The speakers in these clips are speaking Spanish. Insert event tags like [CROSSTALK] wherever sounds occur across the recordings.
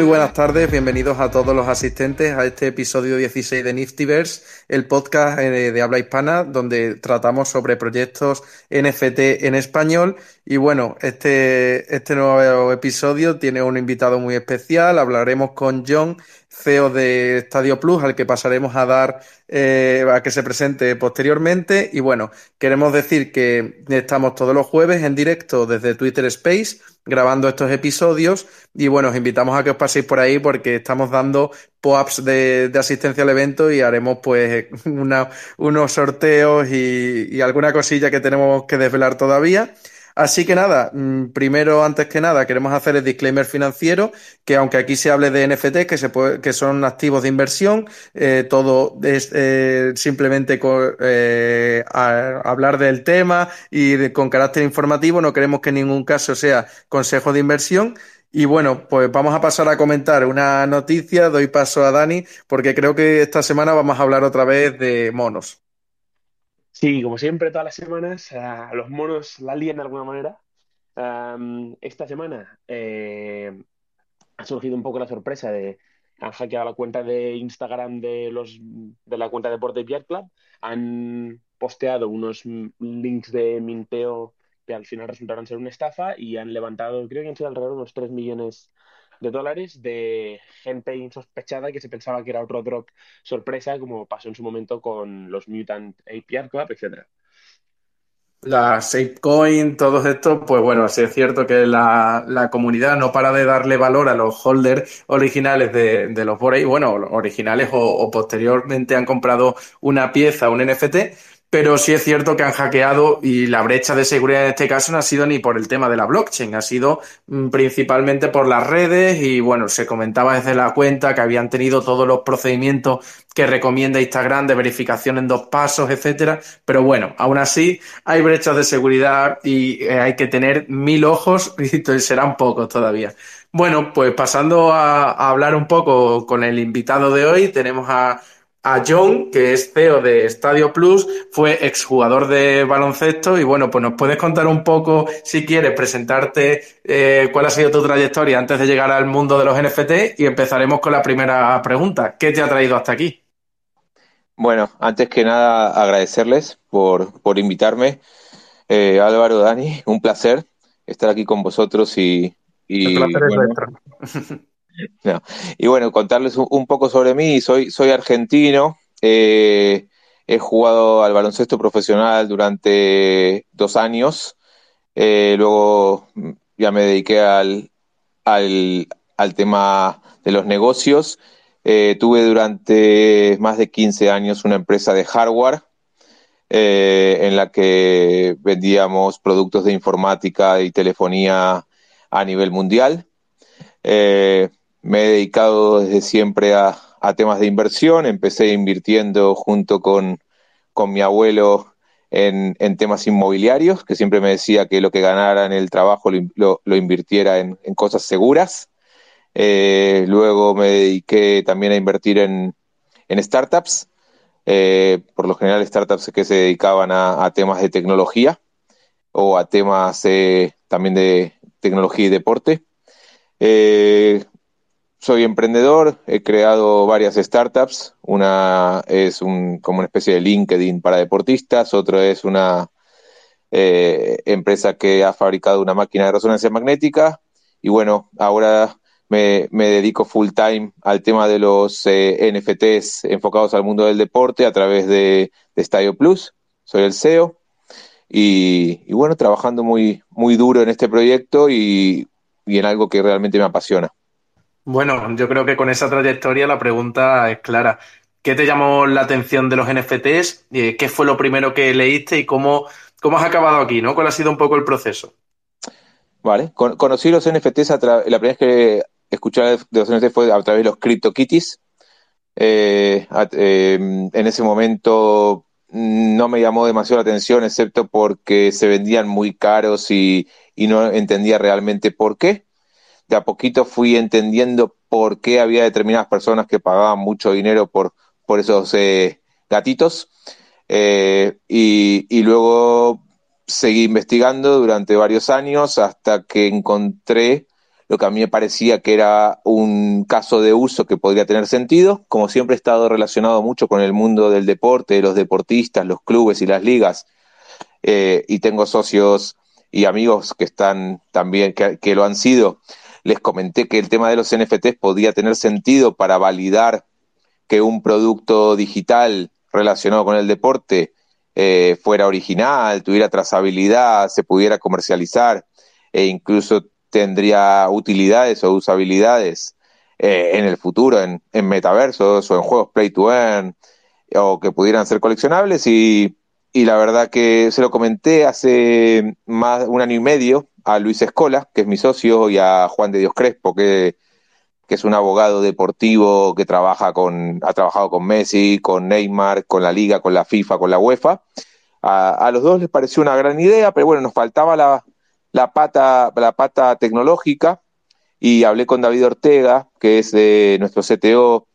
Muy buenas tardes, bienvenidos a todos los asistentes a este episodio 16 de Niftyverse, el podcast eh, de habla hispana donde tratamos sobre proyectos NFT en español. Y bueno, este, este nuevo episodio tiene un invitado muy especial. Hablaremos con John, CEO de Estadio Plus, al que pasaremos a dar eh, a que se presente posteriormente. Y bueno, queremos decir que estamos todos los jueves en directo desde Twitter Space grabando estos episodios y bueno, os invitamos a que os paséis por ahí porque estamos dando pop-ups de, asistencia al evento y haremos pues [LAUGHS] unos sorteos y, y alguna cosilla que tenemos que desvelar todavía. Así que nada, mm, primero, antes que nada, queremos hacer el disclaimer financiero, que aunque aquí se hable de NFT, que, se que son activos de inversión, eh, todo es eh, simplemente eh, hablar del tema y con carácter informativo, no queremos que en ningún caso sea consejo de inversión. Y bueno, pues vamos a pasar a comentar una noticia, doy paso a Dani, porque creo que esta semana vamos a hablar otra vez de monos. Sí, como siempre, todas las semanas uh, los monos la lían de alguna manera. Esta semana eh, ha surgido un poco la sorpresa de han hackeado la cuenta de Instagram de los de la cuenta de Deporte Beer Club, han posteado unos links de minteo que al final resultaron ser una estafa y han levantado, creo que han sido alrededor de unos 3 millones de dólares de gente insospechada que se pensaba que era otro drop sorpresa, como pasó en su momento con los Mutant APR Club, etc. La SaveCoin, todos estos, pues bueno, sí es cierto que la, la, comunidad no para de darle valor a los holders originales de, de los Borei, bueno, originales o, o, posteriormente han comprado una pieza, un NFT, pero sí es cierto que han hackeado y la brecha de seguridad en este caso no ha sido ni por el tema de la blockchain, ha sido mm, principalmente por las redes y bueno, se comentaba desde la cuenta que habían tenido todos los procedimientos que recomienda Instagram de verificación en dos pasos, etcétera, pero bueno, aún así hay brechas de seguridad y eh, hay que tener mil ojos [LAUGHS] y serán pocos todavía. Bueno, pues pasando a, a hablar un poco con el invitado de hoy, tenemos a a John, que es CEO de Estadio Plus, fue exjugador de baloncesto y bueno, pues nos puedes contar un poco, si quieres, presentarte eh, cuál ha sido tu trayectoria antes de llegar al mundo de los NFT y empezaremos con la primera pregunta. ¿Qué te ha traído hasta aquí? Bueno, antes que nada agradecerles por, por invitarme. Eh, Álvaro, Dani, un placer estar aquí con vosotros y... y El placer es nuestro. [LAUGHS] Y bueno, contarles un, poco sobre mí. Soy, soy argentino. Eh, he jugado al baloncesto profesional durante dos años. Eh, luego ya me dediqué al, al, al, tema de los negocios. Eh, tuve durante más de 15 años una empresa de hardware en la que vendíamos productos de informática y telefonía a nivel mundial. Me he dedicado desde siempre a, temas de inversión. Empecé invirtiendo junto con, mi abuelo en, temas inmobiliarios, que siempre me decía que lo que ganara en el trabajo lo, invirtiera en, cosas seguras. Eh, luego me dediqué también a invertir en, startups, eh, por lo general startups que se dedicaban a, temas de tecnología o a temas eh, también de tecnología y deporte. Soy emprendedor, he creado varias startups. Una es como una especie de LinkedIn para deportistas, otra es una eh, empresa que ha fabricado una máquina de resonancia magnética. Y bueno, ahora me, dedico full time al tema de los eh, NFTs enfocados al mundo del deporte a través de, de Stadio Plus. Soy el CEO. Y, bueno, trabajando muy, muy duro en este proyecto y en algo que realmente me apasiona. Bueno, yo creo que con esa trayectoria la pregunta es clara. ¿Qué te llamó la atención de los NFTs? Eh, ¿Qué fue lo primero que leíste y cómo, cómo has acabado aquí? ¿no? ¿Cuál ha sido un poco el proceso? Vale, conocí los NFTs, a la primera vez que escuché de los NFTs fue a través de los CryptoKitties. Eh, em, en ese momento no me llamó demasiado la atención, excepto porque se vendían muy caros y no entendía realmente por qué de a poquito fui entendiendo por qué había determinadas personas que pagaban mucho dinero por, por esos eh, gatitos. Eh, y, luego seguí investigando durante varios años hasta que encontré lo que a mí me parecía que era un caso de uso que podría tener sentido. Como siempre he estado relacionado mucho con el mundo del deporte, los deportistas, los clubes y las ligas, eh, y tengo socios y amigos que están también, que, lo han sido, les comenté que el tema de los NFTs podía tener sentido para validar que un producto digital relacionado con el deporte eh, fuera original, tuviera trazabilidad, se pudiera comercializar e incluso tendría utilidades o usabilidades eh, en el futuro, en, en, metaversos o en juegos play to earn, o que pudieran ser coleccionables. Y, y, la verdad que se lo comenté hace más un año y medio a Luis Escola, que es mi socio, y a Juan de Dios Crespo, que, que es un abogado deportivo que trabaja con, ha trabajado con Messi, con Neymar, con la Liga, con la FIFA, con la UEFA. A, los dos les pareció una gran idea, pero bueno, nos faltaba la, la pata, la pata tecnológica y hablé con David Ortega, que es de nuestro CTO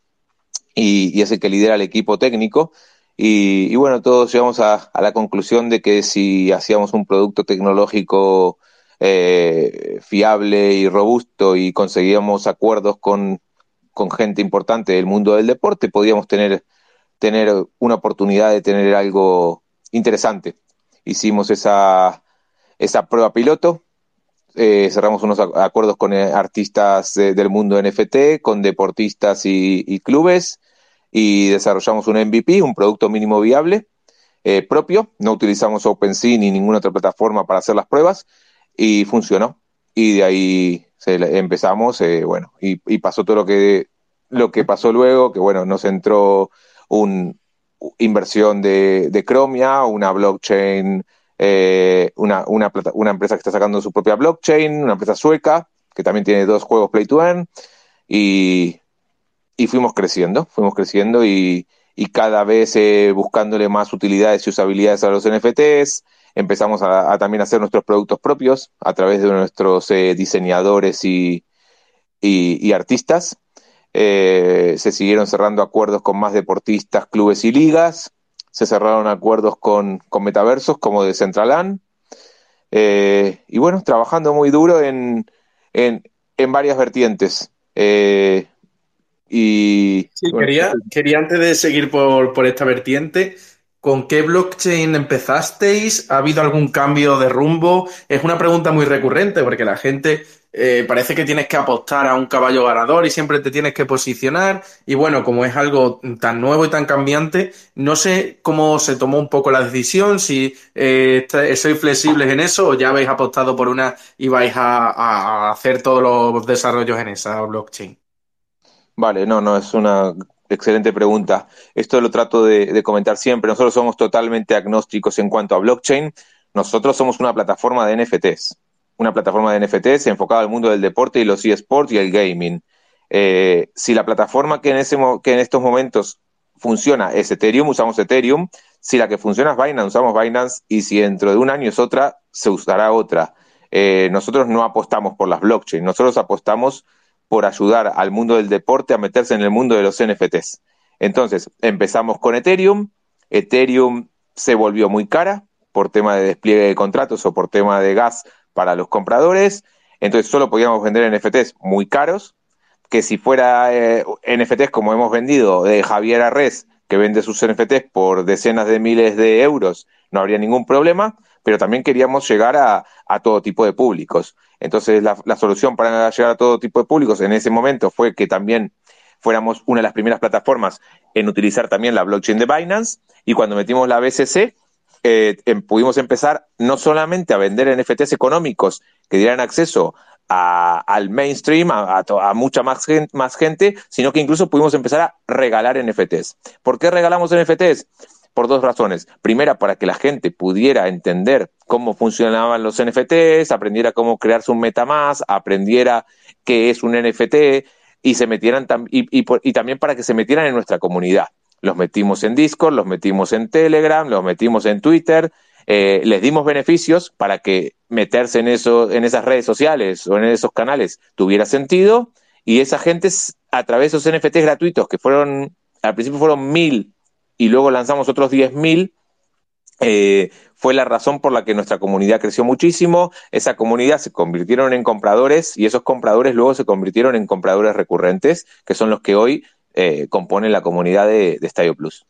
y, es el que lidera el equipo técnico. Y, bueno, todos llegamos a, la conclusión de que si hacíamos un producto tecnológico eh, fiable y robusto y conseguíamos acuerdos con, con gente importante del mundo del deporte, podíamos tener, tener una oportunidad de tener algo interesante. Hicimos esa, esa prueba piloto. Eh, cerramos unos acuerdos con eh, artistas del mundo NFT, con deportistas y, clubes y desarrollamos un MVP, un producto mínimo viable eh, propio. No utilizamos OpenSea ni ninguna otra plataforma para hacer las pruebas y funcionó. Y de ahí empezamos, bueno, y, pasó todo lo que, lo que pasó luego, que bueno, nos entró una inversión de, de Chromia, una blockchain eh, una, una, una, empresa que está sacando su propia blockchain, una empresa sueca, que también tiene dos juegos Play to Earn, y, y fuimos creciendo, fuimos creciendo y, y cada vez eh, buscándole más utilidades y usabilidades a los NFTs. Empezamos a, también a hacer nuestros productos propios a través de nuestros eh, diseñadores y, y, artistas. se siguieron cerrando acuerdos con más deportistas, clubes y ligas se cerraron acuerdos con, con metaversos como de Centralan. Eh, y bueno, trabajando muy duro en, en, en varias vertientes. Eh, y quería, quería antes de seguir por, por esta vertiente, ¿Con qué blockchain empezasteis? ¿Ha habido algún cambio de rumbo? Es una pregunta muy recurrente porque la gente eh, parece que tienes que apostar a un caballo ganador y siempre te tienes que posicionar. Y bueno, como es algo tan nuevo y tan cambiante, no sé cómo se tomó un poco la decisión, si eh, sois flexibles en eso o ya habéis apostado por una y vais a hacer todos los desarrollos en esa blockchain. Vale, no, no, es una Excelente pregunta. Esto lo trato de, comentar siempre. Nosotros somos totalmente agnósticos en cuanto a blockchain. Nosotros somos una plataforma de NFTs. Una plataforma de NFTs enfocada al mundo del deporte y los eSports y el gaming. Eh, si la plataforma que en, ese, que en estos momentos funciona es Ethereum, usamos Ethereum. Si la que funciona es Binance, usamos Binance. Y si dentro de un año es otra, se usará otra. Eh, nosotros no apostamos por las blockchain. Nosotros apostamos por ayudar al mundo del deporte a meterse en el mundo de los NFTs. Entonces, empezamos con Ethereum. Ethereum se volvió muy cara por tema de despliegue de contratos o por tema de gas para los compradores. Entonces, solo podíamos vender NFTs muy caros, que si fuera eh, NFTs como hemos vendido de Javier Arres, que vende sus NFTs por decenas de miles de euros, no habría ningún problema, pero también queríamos llegar a, todo tipo de públicos. Entonces, la, solución para llegar a todo tipo de públicos en ese momento fue que también fuéramos una de las primeras plataformas en utilizar también la blockchain de Binance. Y cuando metimos la BCC, eh, em, pudimos empezar no solamente a vender NFTs económicos que dieran acceso al mainstream, a, a, mucha más gente, más gente, sino que incluso pudimos empezar a regalar NFTs. ¿Por qué regalamos NFTs? Por dos razones. Primera, para que la gente pudiera entender cómo funcionaban los NFTs, aprendiera cómo crearse un MetaMask, aprendiera qué es un NFT y se metieran y, y, también para que se metieran en nuestra comunidad. Los metimos en Discord, los metimos en Telegram, los metimos en Twitter, eh, les dimos beneficios para que meterse en eso, en esas redes sociales o en esos canales tuviera sentido y esa gente a través de esos NFTs gratuitos que fueron al principio fueron mil y luego lanzamos otros 10.000, eh, fue la razón por la que nuestra comunidad creció muchísimo. Esa comunidad se convirtieron en compradores y esos compradores luego se convirtieron en compradores recurrentes, que son los que hoy eh, componen la comunidad de, de Estadio Plus.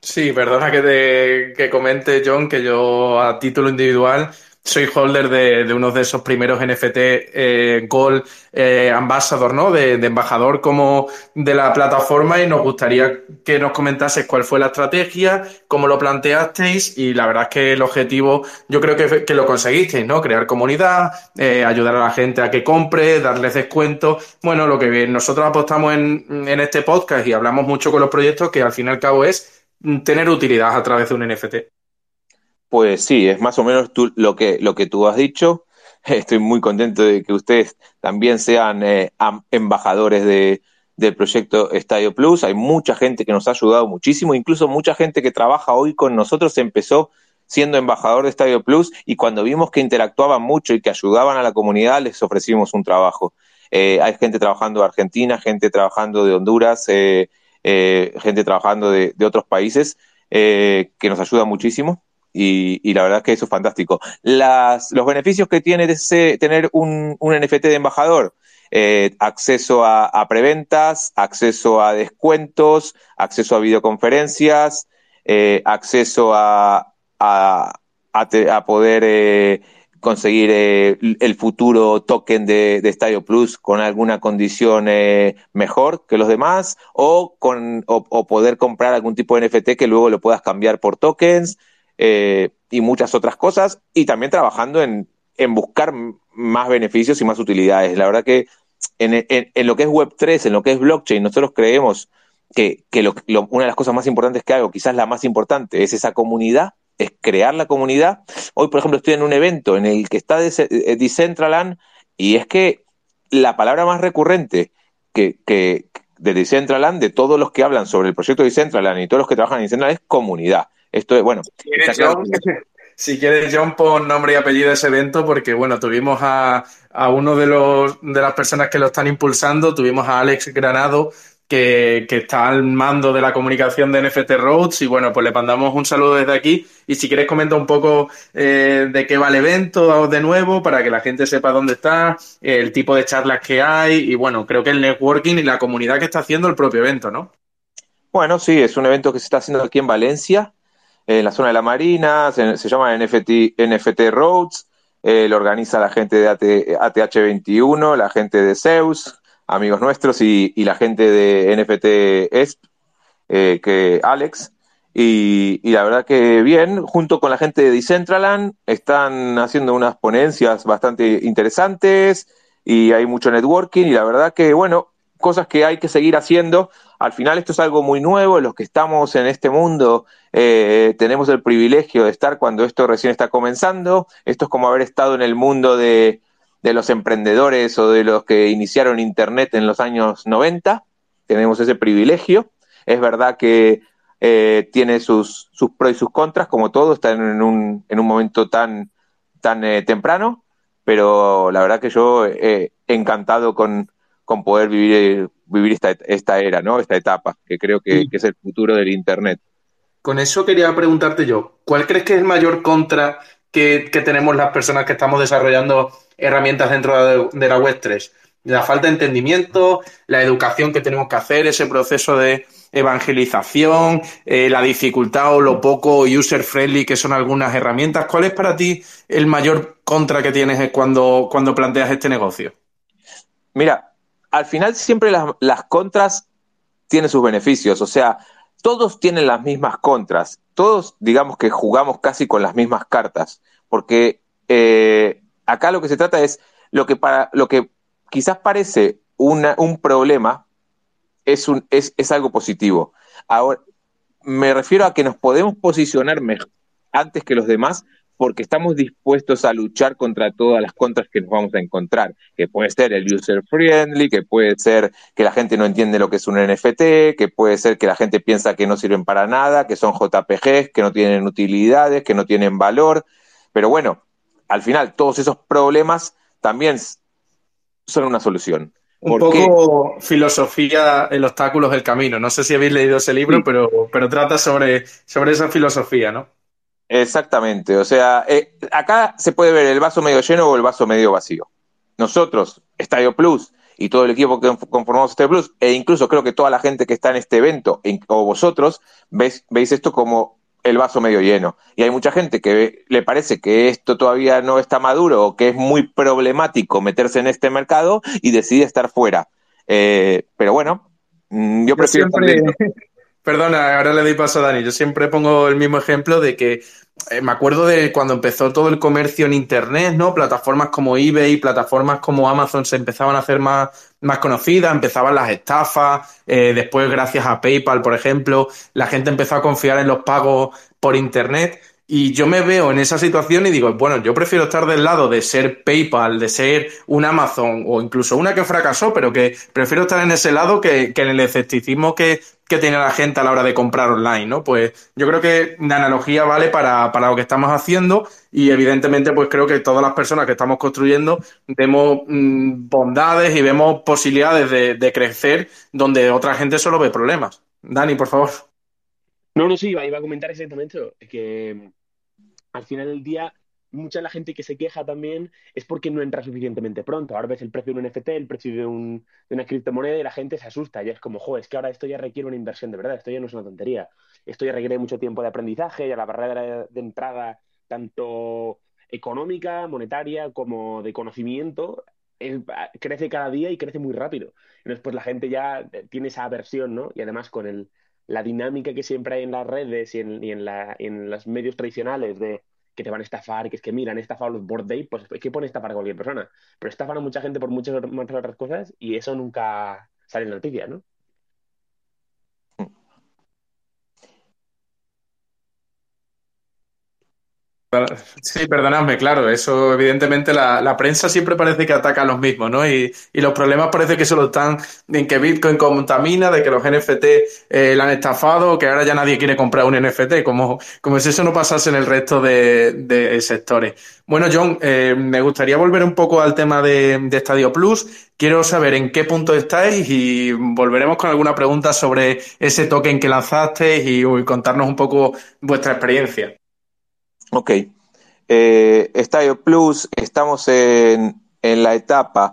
Sí, perdona que, te, que comente, John, que yo a título individual soy holder de, de uno de esos primeros NFT eh, Gold eh, Ambassador, ¿no? De, de, embajador como de la plataforma y nos gustaría que nos comentases cuál fue la estrategia, cómo lo planteasteis y la verdad es que el objetivo yo creo que, que lo conseguisteis, ¿no? Crear comunidad, eh, ayudar a la gente a que compre, darles descuento. Bueno, lo que nosotros apostamos en, en este podcast y hablamos mucho con los proyectos que al fin y al cabo es tener utilidad a través de un NFT. Pues sí, es más o menos tú, lo, que, lo que tú has dicho. [LAUGHS] Estoy muy contento de que ustedes también sean eh, embajadores de, del proyecto Estadio Plus. Hay mucha gente que nos ha ayudado muchísimo, incluso mucha gente que trabaja hoy con nosotros empezó siendo embajador de Estadio Plus y cuando vimos que interactuaban mucho y que ayudaban a la comunidad, les ofrecimos un trabajo. Eh, hay gente trabajando de Argentina, gente trabajando de Honduras, eh, eh gente trabajando de, de otros países eh, que nos ayuda muchísimo y, y, la verdad que eso es fantástico. Las, los beneficios que tiene ese, tener un, un, NFT de embajador, eh, acceso a, a, preventas, acceso a descuentos, acceso a videoconferencias, eh, acceso a, a, a poder eh, conseguir eh, el futuro token de, de, Estadio Plus con alguna condición eh, mejor que los demás o, con, o, o poder comprar algún tipo de NFT que luego lo puedas cambiar por tokens eh, y muchas otras cosas, y también trabajando en, en, buscar más beneficios y más utilidades. La verdad que en, en, lo que es Web3, en lo que es blockchain, nosotros creemos que, que una de las cosas más importantes que hago, quizás la más importante, es esa comunidad, es crear la comunidad. Hoy, por ejemplo, estoy en un evento en el que está eh, Decentraland y es que la palabra más recurrente que, que de Decentraland, de todos los que hablan sobre el proyecto de Decentraland y todos los que trabajan en Decentraland, es comunidad. Esto es, bueno. Si quieres, John, [LAUGHS] si quieres, John, pon nombre y apellido de ese evento, porque, bueno, tuvimos a, a uno de, los, de las personas que lo están impulsando, tuvimos a Alex Granado, que, que, está al mando de la comunicación de NFT Roads y bueno, pues le mandamos un saludo desde aquí y si quieres comenta un poco eh, de qué va el evento de nuevo para que la gente sepa dónde está, el tipo de charlas que hay y bueno, creo que el networking y la comunidad que está haciendo el propio evento, ¿no? Bueno, sí, es un evento que se está haciendo aquí en Valencia, en la zona de la Marina, se, llama NFT, NFT Roads, eh, lo organiza la gente de AT, ATH21, la gente de Zeus, amigos nuestros, y, y la gente de NFT ESP, eh, que Alex. Y, y, la verdad que bien, junto con la gente de Decentraland, están haciendo unas ponencias bastante interesantes y hay mucho networking y la verdad que, bueno, cosas que hay que seguir haciendo. Al final esto es algo muy nuevo, los que estamos en este mundo eh, tenemos el privilegio de estar cuando esto recién está comenzando. Esto es como haber estado en el mundo de, de los emprendedores o de los que iniciaron Internet en los años 90. Tenemos ese privilegio. Es verdad que eh, tiene sus, sus pros y sus contras, como todo, está en un, en un momento tan, tan eh, temprano, pero la verdad que yo he encantado con, con poder vivir, vivir esta, esta era, ¿no? Esta etapa, que creo que, sí. que, es el futuro del Internet. Con eso quería preguntarte yo, ¿cuál crees que es el mayor contra que, que tenemos las personas que estamos desarrollando herramientas dentro de, de la Web 3? La falta de entendimiento, la educación que tenemos que hacer, ese proceso de evangelización, eh, la dificultad o lo poco user friendly que son algunas herramientas. ¿Cuál es para ti el mayor contra que tienes cuando, cuando planteas este negocio? Mira, al final siempre las, las, contras tienen sus beneficios, o sea, todos tienen las mismas contras, todos digamos que jugamos casi con las mismas cartas, porque eh, acá lo que se trata es lo que para lo que quizás parece una, un problema es, un, es, es algo positivo. Ahora, me refiero a que nos podemos posicionar mejor, antes que los demás porque estamos dispuestos a luchar contra todas las contras que nos vamos a encontrar, que puede ser el user friendly, que puede ser que la gente no entiende lo que es un NFT, que puede ser que la gente piensa que no sirven para nada, que son JPGs, que no tienen utilidades, que no tienen valor, pero bueno, al final todos esos problemas también son una solución. Un poco qué? filosofía, el obstáculo es el camino. No sé si habéis leído ese libro, sí. pero, pero trata sobre, sobre esa filosofía, ¿no? Exactamente, o sea, eh, acá se puede ver el vaso medio lleno o el vaso medio vacío. Nosotros, Estadio Plus y todo el equipo que conformamos Estadio Plus, e incluso creo que toda la gente que está en este evento, o vosotros, veis, veis esto como el vaso medio lleno. Y hay mucha gente que le parece que esto todavía no está maduro o que es muy problemático meterse en este mercado y decide estar fuera. Eh, pero bueno, mm, yo prefiero... Perdona, ahora le doy paso a Dani. Yo siempre pongo el mismo ejemplo de que eh, me acuerdo de cuando empezó todo el comercio en Internet, ¿no? Plataformas como eBay, plataformas como Amazon se empezaban a hacer más, más conocidas, empezaban las estafas, eh, después gracias a PayPal, por ejemplo, la gente empezó a confiar en los pagos por Internet. Y yo me veo en esa situación y digo, bueno, yo prefiero estar del lado de ser PayPal, de ser un Amazon o incluso una que fracasó, pero que prefiero estar en ese lado que, en el escepticismo que, tiene la gente a la hora de comprar online, ¿no? Pues yo creo que la analogía vale para, para lo que estamos haciendo y evidentemente pues creo que todas las personas que estamos construyendo vemos mm, bondades y vemos posibilidades de, de crecer donde otra gente solo ve problemas. Dani, por favor. No, no, sí, iba, a comentar exactamente eso, que mm, al final del día mucha de la gente que se queja también es porque no entra suficientemente pronto. Ahora ves el precio de un NFT, el precio de, un, de una criptomoneda y la gente se asusta. Y es como, joder, es que ahora esto ya requiere una inversión de verdad, esto ya no es una tontería. Esto ya requiere mucho tiempo de aprendizaje, ya la barrera de entrada, tanto económica, monetaria, como de conocimiento, crece cada día y crece muy rápido. Entonces, pues la gente ya tiene esa aversión, ¿no? Y además con el la dinámica que siempre hay en las redes y en, la, en los medios tradicionales de que te van a estafar, que es que mira, han estafado los board day, pues es que pone estafar a cualquier persona. Pero estafan a mucha gente por muchas otras cosas y eso nunca sale en la noticia, ¿no? Sí, perdonadme, claro, eso evidentemente la, prensa siempre parece que ataca a los mismos, ¿no? Y, los problemas parece que solo están en que Bitcoin contamina, de que los NFT eh, la han estafado, que ahora ya nadie quiere comprar un NFT, como, como si eso no pasase en el resto de, sectores. Bueno, John, eh, me gustaría volver un poco al tema de, de Stadio Plus. Quiero saber en qué punto estáis y volveremos con alguna pregunta sobre ese token que lanzasteis y contarnos un poco vuestra experiencia. Ok. Eh, Estadio Plus, estamos en, la etapa.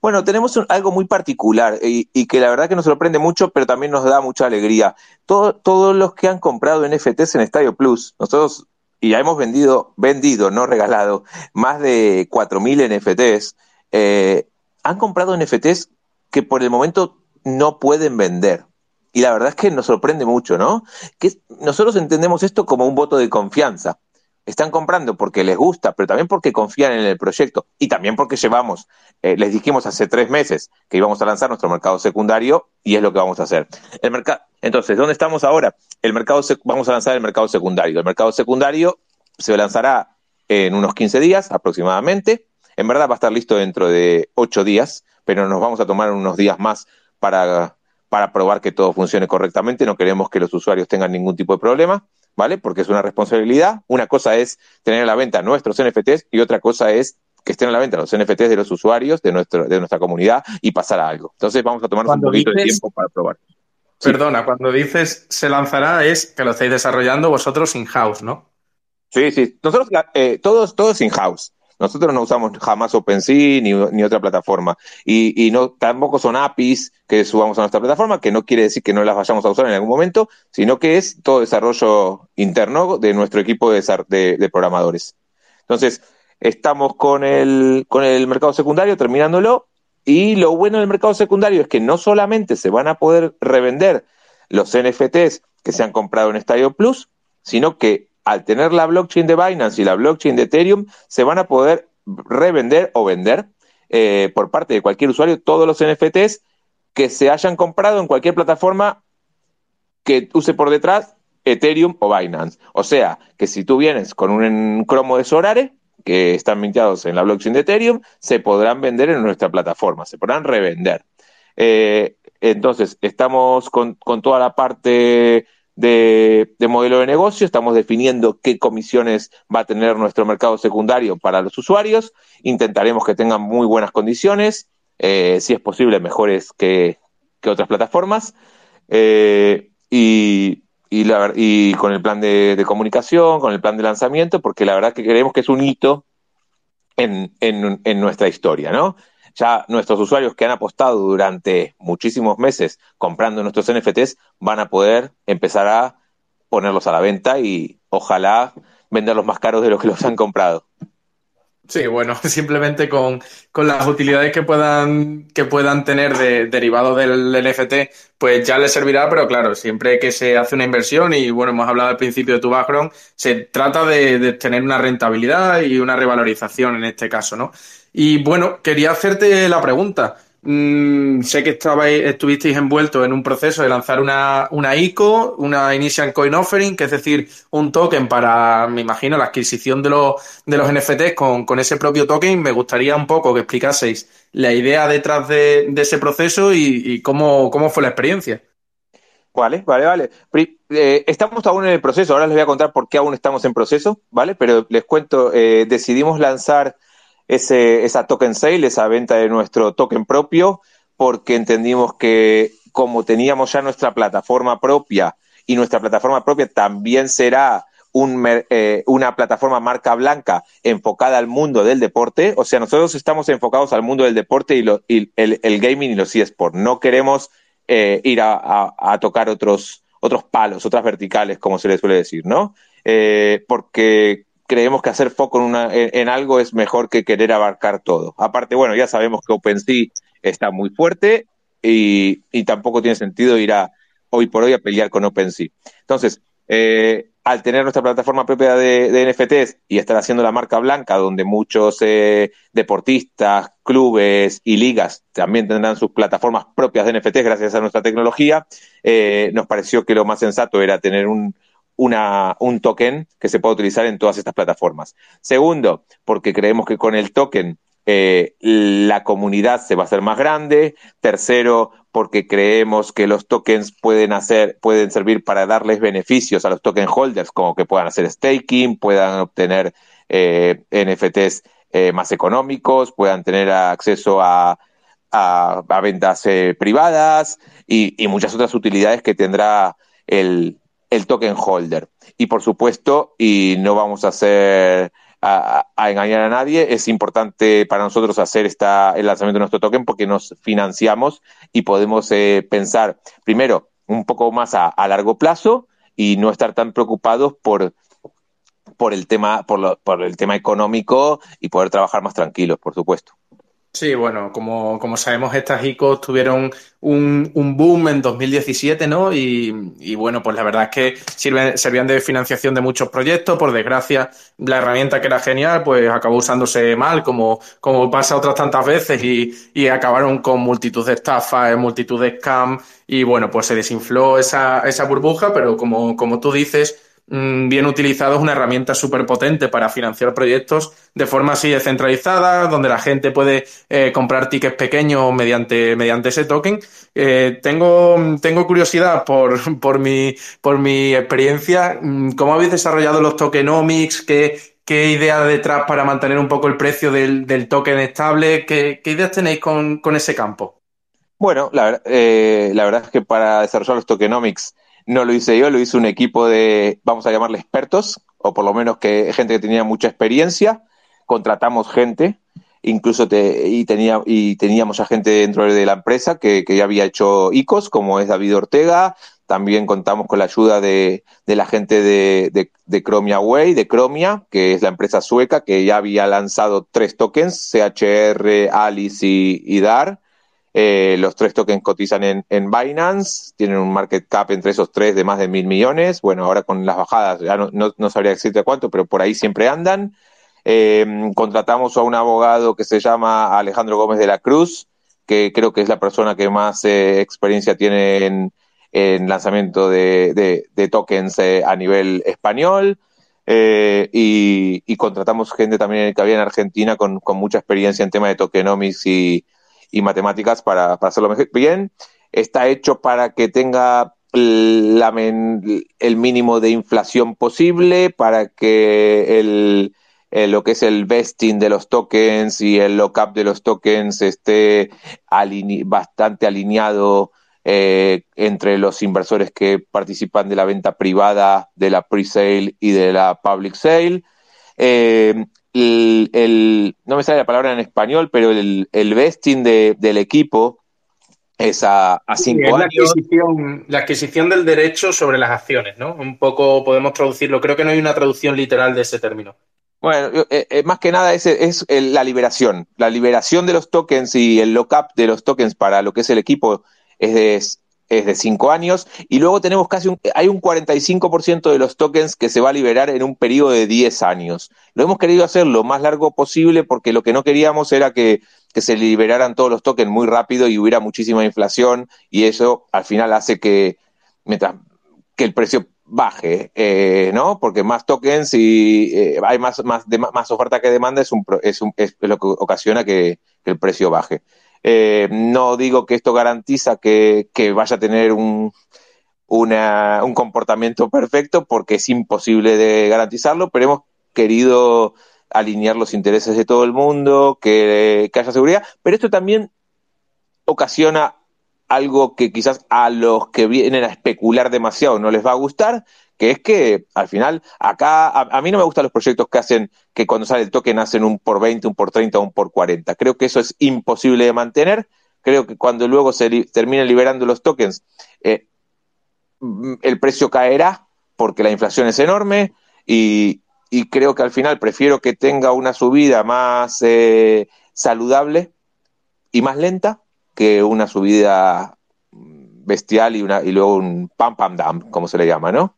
Bueno, tenemos algo muy particular y, que la verdad que nos sorprende mucho, pero también nos da mucha alegría. todos los que han comprado NFTs en Estadio Plus, nosotros y ya hemos vendido, vendido, no regalado, más de 4.000 NFTs, eh, han comprado NFTs que por el momento no pueden vender. Y la verdad es que nos sorprende mucho, ¿no? Que nosotros entendemos esto como un voto de confianza están comprando porque les gusta, pero también porque confían en el proyecto y también porque llevamos, eh, les dijimos hace tres meses que íbamos a lanzar nuestro mercado secundario y es lo que vamos a hacer. El mercado, entonces, ¿dónde estamos ahora? El mercado, vamos a lanzar el mercado secundario. El mercado secundario se lanzará en unos 15 días aproximadamente. En verdad va a estar listo dentro de ocho días, pero nos vamos a tomar unos días más para, para probar que todo funcione correctamente. No queremos que los usuarios tengan ningún tipo de problema. ¿Vale? Porque es una responsabilidad. Una cosa es tener a la venta nuestros NFTs y otra cosa es que estén a la venta los NFTs de los usuarios de, nuestro, de nuestra comunidad y pasar a algo. Entonces vamos a tomarnos un poquito de tiempo para probar. Perdona, cuando dices se lanzará es que lo estáis desarrollando vosotros in-house, ¿no? Sí, sí. Nosotros, eh, todos, todos in-house. Nosotros no usamos jamás OpenSea ni, ni otra plataforma. Y, y, no, tampoco son APIs que subamos a nuestra plataforma, que no quiere decir que no las vayamos a usar en algún momento, sino que es todo desarrollo interno de nuestro equipo de, de, programadores. Entonces, estamos con el, con el mercado secundario terminándolo. Y lo bueno del mercado secundario es que no solamente se van a poder revender los NFTs que se han comprado en Stadio Plus, sino que al tener la blockchain de Binance y la blockchain de Ethereum, se van a poder revender o vender eh, por parte de cualquier usuario todos los NFTs que se hayan comprado en cualquier plataforma que use por detrás Ethereum o Binance. O sea, que si tú vienes con un cromo de Sorare, que están mintiados en la blockchain de Ethereum, se podrán vender en nuestra plataforma, se podrán revender. Eh, entonces, estamos con, con toda la parte de, modelo de negocio, estamos definiendo qué comisiones va a tener nuestro mercado secundario para los usuarios, intentaremos que tengan muy buenas condiciones, eh, si es posible mejores que, otras plataformas, eh, y, y, con el plan de, de, comunicación, con el plan de lanzamiento, porque la verdad que creemos que es un hito en, en, en nuestra historia, ¿no? Ya nuestros usuarios que han apostado durante muchísimos meses comprando nuestros NFTs van a poder empezar a ponerlos a la venta y ojalá venderlos más caros de lo que los han comprado. Sí, bueno, [LAUGHS] simplemente con, con, las utilidades que puedan, que puedan tener de, derivado del NFT, pues ya les servirá, pero claro, siempre que se hace una inversión, y bueno, hemos hablado al principio de tu background, se trata de, de tener una rentabilidad y una revalorización en este caso, ¿no? Y bueno, quería hacerte la pregunta. Mm, sé que estabais, estuvisteis envueltos en un proceso de lanzar una, una ICO, una Initial Coin Offering, que es decir, un token para, me imagino, la adquisición de los, de los NFTs con, con ese propio token. Me gustaría un poco que explicaseis la idea detrás de, ese proceso y, y, cómo, cómo fue la experiencia. Vale, vale, vale. Eh, estamos aún en el proceso, ahora les voy a contar por qué aún estamos en proceso, ¿vale? Pero les cuento, eh, decidimos lanzar ese, esa token sale, esa venta de nuestro token propio, porque entendimos que como teníamos ya nuestra plataforma propia y nuestra plataforma propia también será eh, una plataforma marca blanca enfocada al mundo del deporte, o sea, nosotros estamos enfocados al mundo del deporte y, el, gaming y los eSports. No queremos eh, ir a, tocar otros, otros palos, otras verticales, como se les suele decir, ¿no? Eh, porque creemos que hacer foco en, una, en, algo es mejor que querer abarcar todo. Aparte, bueno, ya sabemos que OpenSea está muy fuerte y, y tampoco tiene sentido ir a hoy por hoy a pelear con OpenSea. Entonces, eh, al tener nuestra plataforma propia de, de, NFTs y estar haciendo la marca blanca, donde muchos eh, deportistas, clubes y ligas también tendrán sus plataformas propias de NFTs gracias a nuestra tecnología, eh, nos pareció que lo más sensato era tener un, una, un token que se pueda utilizar en todas estas plataformas. Segundo, porque creemos que con el token eh, la comunidad se va a hacer más grande. Tercero, porque creemos que los tokens pueden hacer, pueden servir para darles beneficios a los token holders, como que puedan hacer staking, puedan obtener eh, NFTs eh, más económicos, puedan tener acceso a, a, a ventas eh, privadas y, y, muchas otras utilidades que tendrá el, el token holder. Y por supuesto, y no vamos a hacer a, a, engañar a nadie, es importante para nosotros hacer esta, el lanzamiento de nuestro token porque nos financiamos y podemos eh, pensar, primero, un poco más a, a, largo plazo y no estar tan preocupados por, por, el, tema, por, lo, por el tema económico y poder trabajar más tranquilos, por supuesto. Sí, bueno, como, como sabemos, estas ICOs tuvieron un, un boom en 2017, ¿no? Y, y, bueno, pues la verdad es que sirven, servían de financiación de muchos proyectos. Por desgracia, la herramienta que era genial, pues acabó usándose mal, como, como pasa otras tantas veces, y, y acabaron con multitud de estafas, multitud de scams, y bueno, pues se desinfló esa, esa burbuja, pero como, como tú dices, bien utilizado es una herramienta súper potente para financiar proyectos de forma así descentralizada, donde la gente puede eh, comprar tickets pequeños mediante, mediante ese token. Eh, tengo, tengo curiosidad por, por, mi, por mi experiencia. Mm, ¿Cómo habéis desarrollado los tokenomics? ¿Qué, qué idea detrás para mantener un poco el precio del, del token estable? ¿Qué, ¿Qué, ideas tenéis con, con ese campo? Bueno, la, eh, la verdad es que para desarrollar los tokenomics no lo hice yo, lo hizo un equipo de, vamos a llamarle expertos, o por lo menos que gente que tenía mucha experiencia. Contratamos gente, incluso te, y, tenía, y teníamos a gente dentro de la empresa que, que ya había hecho ICOs, como es David Ortega. También contamos con la ayuda de, de la gente de, de, de Chromia Way, de Chromia, que es la empresa sueca que ya había lanzado tres tokens, CHR, Alice y, y DAR eh, los tres tokens cotizan en, en, Binance, tienen un market cap entre esos tres de más de mil millones. Bueno, ahora con las bajadas ya no, no, no sabría decirte cuánto, pero por ahí siempre andan. Eh, contratamos a un abogado que se llama Alejandro Gómez de la Cruz, que creo que es la persona que más eh, experiencia tiene en, en lanzamiento de, de, tokens a nivel español. Y, y, contratamos gente también que había en Argentina con, con mucha experiencia en tema de tokenomics y, y matemáticas para, para hacerlo bien. Está hecho para que tenga el mínimo de inflación posible, para que el, lo que es el vesting de los tokens y el lockup de los tokens esté bastante alineado eh, entre los inversores que participan de la venta privada, de la pre-sale y de la public sale. Eh, el, no me sale la palabra en español, pero el, el vesting del equipo es a, cinco años. La adquisición, la adquisición del derecho sobre las acciones, ¿no? Un poco podemos traducirlo. Creo que no hay una traducción literal de ese término. Bueno, eh, eh, más que nada es, es la liberación. La liberación de los tokens y el lockup de los tokens para lo que es el equipo es de, es de cinco años. Y luego tenemos casi un, hay un 45% de los tokens que se va a liberar en un periodo de 10 años. Lo hemos querido hacer lo más largo posible porque lo que no queríamos era que, se liberaran todos los tokens muy rápido y hubiera muchísima inflación y eso al final hace que, mientras, que el precio baje, eh, ¿no? Porque más tokens y eh, hay más, más, más oferta que demanda es, un, es, un, es lo que ocasiona que, el precio baje. Eh, no digo que esto garantiza que, vaya a tener un, una, un comportamiento perfecto porque es imposible de garantizarlo, pero hemos querido alinear los intereses de todo el mundo, que, que haya seguridad, pero esto también ocasiona algo que quizás a los que vienen a especular demasiado no les va a gustar, que es que al final acá a, mí no me gustan los proyectos que hacen que cuando sale el token hacen un por 20, un por 30, un por 40. Creo que eso es imposible de mantener. Creo que cuando luego se terminen liberando los tokens, eh, el precio caerá porque la inflación es enorme y, y, creo que al final prefiero que tenga una subida más eh, saludable y más lenta que una subida bestial y, una, y luego un pam pam dam, como se le llama, ¿no?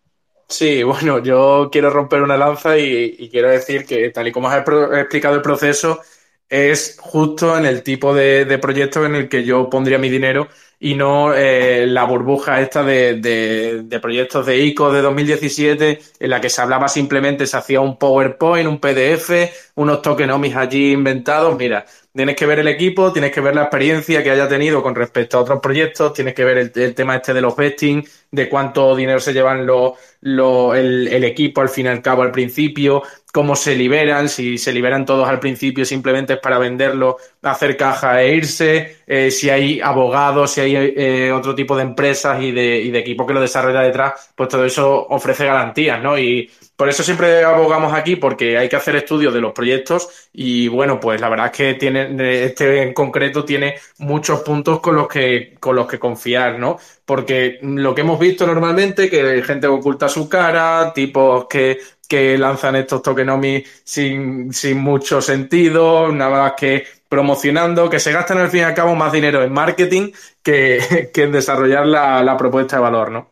Sí, bueno, yo quiero romper una lanza y, quiero decir que tal y como has explicado el proceso, es justo en el tipo de, de proyecto en el que yo pondría mi dinero y no eh, la burbuja esta de, de, proyectos de ICO de 2017 en la que se hablaba simplemente, se hacía un PowerPoint, un PDF, unos tokenomics allí inventados. Mira, tienes que ver el equipo, tienes que ver la experiencia que haya tenido con respecto a otros proyectos, tienes que ver el, tema este de los vesting, de cuánto dinero se llevan los, el, el, equipo al fin y al cabo al principio, cómo se liberan, si se liberan todos al principio simplemente es para venderlo, hacer caja e irse, eh, si hay abogados, si hay eh, otro tipo de empresas y de, y de equipo que lo desarrolla detrás, pues todo eso ofrece garantías, ¿no? Y por eso siempre abogamos aquí, porque hay que hacer estudios de los proyectos y bueno, pues la verdad es que tiene, este en concreto tiene muchos puntos con los que, con los que confiar, ¿no? Porque lo que hemos visto normalmente, que gente oculta su cara, tipos que que lanzan estos tokenomics sin, sin mucho sentido, nada más que promocionando, que se gastan al fin y al cabo más dinero en marketing que, [LAUGHS] que en desarrollar la, la, propuesta de valor, ¿no?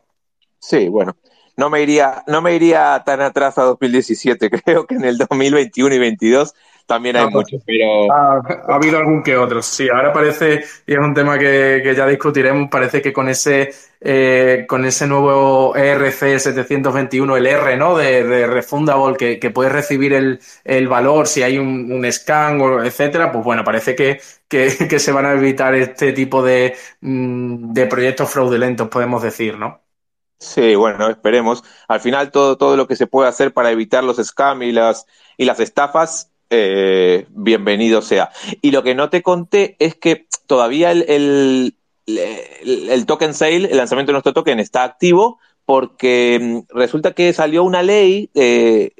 Sí, bueno, no me iría, no me iría tan atrás a 2017, [LAUGHS] creo que en el 2021 y 2022 también hay muchos, pero... Ha, habido algún que otro, sí. Ahora parece, y es un tema que, que ya discutiremos, parece que con ese eh, con ese nuevo ERC 721, el R, ¿no? De, de Refundable, que, que puedes recibir el, el, valor si hay un, un scan, o etcétera, pues bueno, parece que, que, [LAUGHS] que, se van a evitar este tipo de, mm, de proyectos fraudulentos, podemos decir, ¿no? Sí, bueno, esperemos. Al final todo, todo lo que se puede hacer para evitar los scams y las, y las estafas eh, bienvenido sea. Y lo que no te conté es que todavía el, el, el, token sale, el lanzamiento de nuestro token está activo porque mm, resulta que salió una ley eh,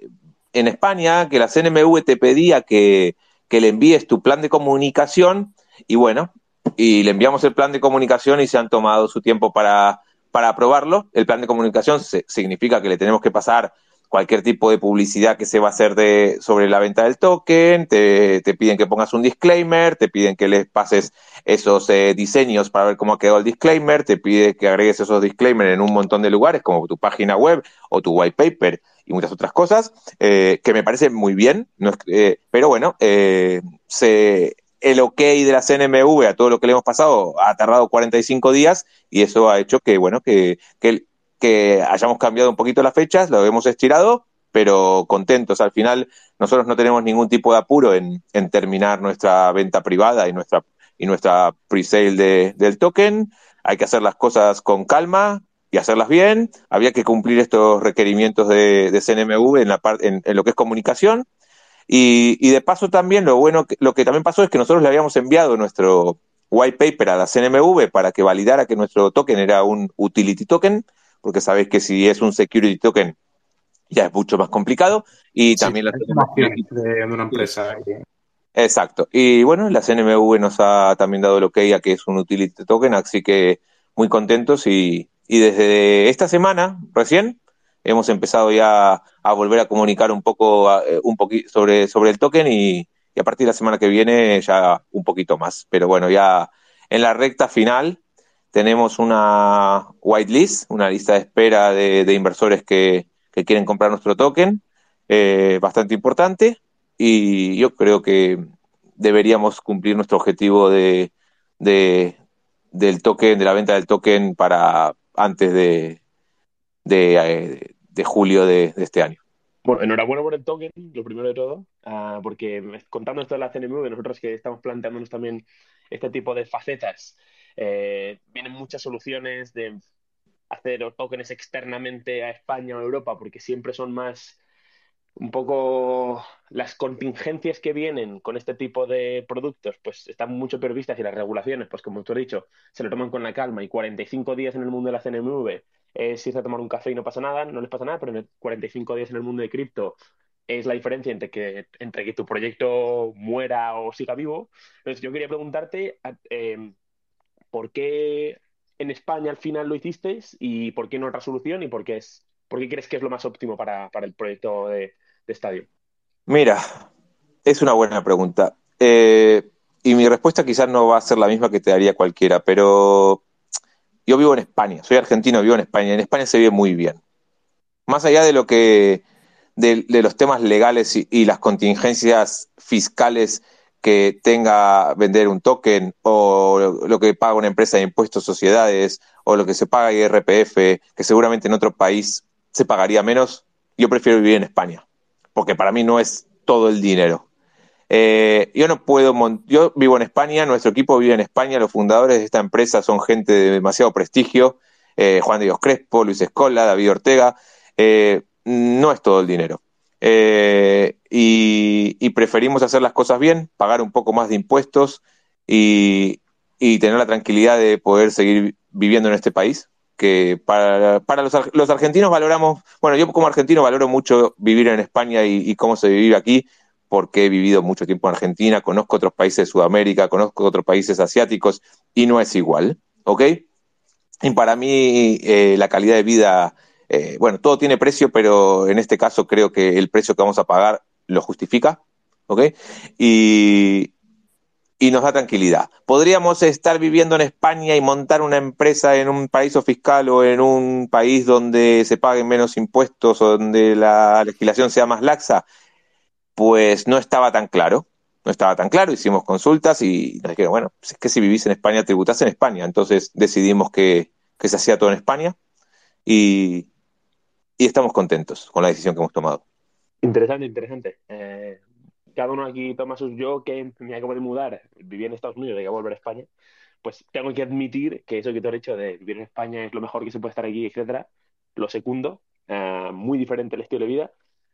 en España que la CNMV te pedía que, que le envíes tu plan de comunicación y bueno, y le enviamos el plan de comunicación y se han tomado su tiempo para, para aprobarlo. El plan de comunicación se, significa que le tenemos que pasar cualquier tipo de publicidad que se va a hacer de, sobre la venta del token, te, te piden que pongas un disclaimer, te piden que les pases esos eh, diseños para ver cómo ha quedado el disclaimer, te pide que agregues esos disclaimers en un montón de lugares, como tu página web o tu white paper y muchas otras cosas, eh, que me parece muy bien, no es, eh, pero bueno, eh, se, el ok de la CNMV a todo lo que le hemos pasado ha tardado 45 días y eso ha hecho que, bueno, que, que que hayamos cambiado un poquito las fechas, lo hemos estirado, pero contentos. Al final, nosotros no tenemos ningún tipo de apuro en, terminar nuestra venta privada y nuestra, y nuestra pre-sale de, del token. Hay que hacer las cosas con calma y hacerlas bien. Había que cumplir estos requerimientos de, CNMV en, la parte en, lo que es comunicación. Y, y, de paso también lo bueno, lo que también pasó es que nosotros le habíamos enviado nuestro, white paper a la CNMV para que validara que nuestro token era un utility token, porque sabéis que si es un security token ya es mucho más complicado. Y también la de una empresa. Exacto. Y bueno, la CNMV nos ha también dado lo que ella que es un utility token, así que muy contentos y, y desde esta semana recién hemos empezado ya a volver a comunicar un poco, eh, un poquito sobre, sobre el token y, y a partir de la semana que viene ya un poquito más. Pero bueno, ya en la recta final tenemos una whitelist, una lista de espera de, inversores que, quieren comprar nuestro token, eh, bastante importante, y yo creo que deberíamos cumplir nuestro objetivo de, del token, de la venta del token para antes de, de, eh, julio de este año. Bueno, enhorabuena por el token, lo primero de todo, uh, porque contando esto de la CNMV, nosotros que estamos planteándonos también este tipo de facetas, eh, vienen muchas soluciones de hacer tokens externamente a España o Europa, porque siempre son más un poco las contingencias que vienen con este tipo de productos, pues están mucho peor vistas y las regulaciones, pues como tú has dicho, se lo toman con la calma y 45 días en el mundo de la CNMV es irse a tomar un café y no pasa nada, no les pasa nada, pero en 45 días en el mundo de cripto es la diferencia entre que, entre que tu proyecto muera o siga vivo. Entonces, yo quería preguntarte em, por qué en España al final lo hicisteis y por qué no otra solución y por qué, es, por qué crees que es lo más óptimo para, el proyecto de, estadio. Mira, es una buena pregunta. Eh, y mi respuesta quizás no va a ser la misma que te daría cualquiera, pero yo vivo en España, soy argentino, vivo en España. En España se vive muy bien. Más allá de lo que, de, los temas legales y, las contingencias fiscales que tenga vender un token o lo, que paga una empresa de impuestos sociedades o lo que se paga IRPF, que seguramente en otro país se pagaría menos, yo prefiero vivir en España, porque para mí no es todo el dinero. Eh, yo no puedo, yo vivo en España, nuestro equipo vive en España, los fundadores de esta empresa son gente de demasiado prestigio, eh, Juan de Dios Crespo, Luis Escola, David Ortega, eh, no es todo el dinero. Y, preferimos hacer las cosas bien, pagar un poco más de impuestos y, tener la tranquilidad de poder seguir viviendo en este país, que para, los, argentinos valoramos, bueno, yo como argentino valoro mucho vivir en España y cómo se vive aquí, porque he vivido mucho tiempo en Argentina, conozco otros países de Sudamérica, conozco otros países asiáticos y no es igual, ¿ok? Y para mí eh, la calidad de vida, eh, bueno, todo tiene precio, pero en este caso creo que el precio que vamos a pagar lo justifica, ¿ok? Y, y nos da tranquilidad. Podríamos estar viviendo en España y montar una empresa en un país fiscal o en un país donde se paguen menos impuestos o donde la legislación sea más laxa pues no estaba tan claro. No estaba tan claro, hicimos consultas y nos dijeron, bueno, pues es que si vivís en España, tributás en España. Entonces decidimos que, se hacía todo en España y, estamos contentos con la decisión que hemos tomado. Interesante, interesante. Eh, cada uno aquí toma sus yo que me acabo de mudar, viví en Estados Unidos y a volver a España, pues tengo que admitir que eso que te he dicho de vivir en España es lo mejor que se puede estar aquí, etcétera, lo segundo, eh, muy diferente el estilo de vida,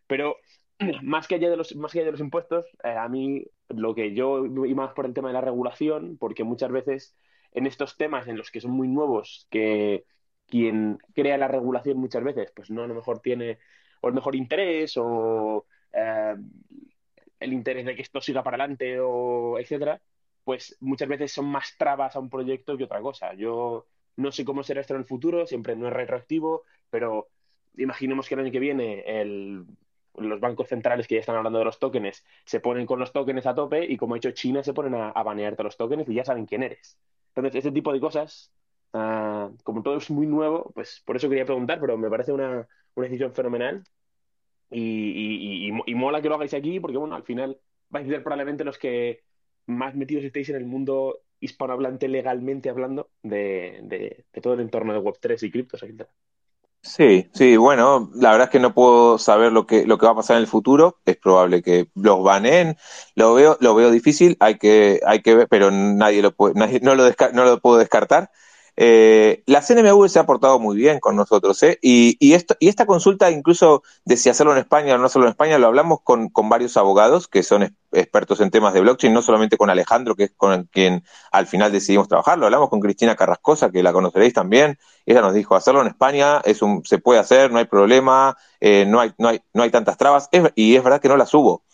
pero [CLEARS THROAT] más que allá de los, más que de los impuestos, eh, a mí lo que yo y más por el tema de la regulación, porque muchas veces en estos temas en los que son muy nuevos, que quien crea la regulación muchas veces, pues no a lo mejor tiene o el mejor interés o eh, el interés de que esto siga para adelante o etcétera, pues muchas veces son más trabas a un proyecto que otra cosa. Yo no sé cómo será esto en el futuro, siempre no es retroactivo, pero imaginemos que el año que viene el los bancos centrales que ya están hablando de los tokens se ponen con los tokens a tope y como ha hecho China se ponen a, banearte los tokens y ya saben quién eres. Entonces, ese tipo de cosas, ah, como todo es muy nuevo, pues por eso quería preguntar, pero me parece una, decisión fenomenal y, mola que lo hagáis aquí porque, bueno, al final vais a ser probablemente los que más metidos estéis en el mundo hispanohablante legalmente hablando de, de todo el entorno de Web3 y criptos, etc. Sí, sí, bueno, la verdad es que no puedo saber lo que, lo que va a pasar en el futuro. Es probable que los baneen. Lo veo, lo veo difícil, hay que, hay que ver, pero nadie lo puede, nadie, no, lo no lo puedo descartar. Eh, la CNMV se ha portado muy bien con nosotros, ¿eh? Y, esta consulta, incluso de si hacerlo en España o no hacerlo en España, lo hablamos con, varios abogados que son expertos en temas de blockchain, no solamente con Alejandro, que es con quien al final decidimos trabajar, lo hablamos con Cristina Carrascosa, que la conoceréis también, y ella nos dijo, hacerlo en España es se puede hacer, no hay problema, eh, no, hay, no, hay, no hay tantas trabas, y es verdad que no las hubo.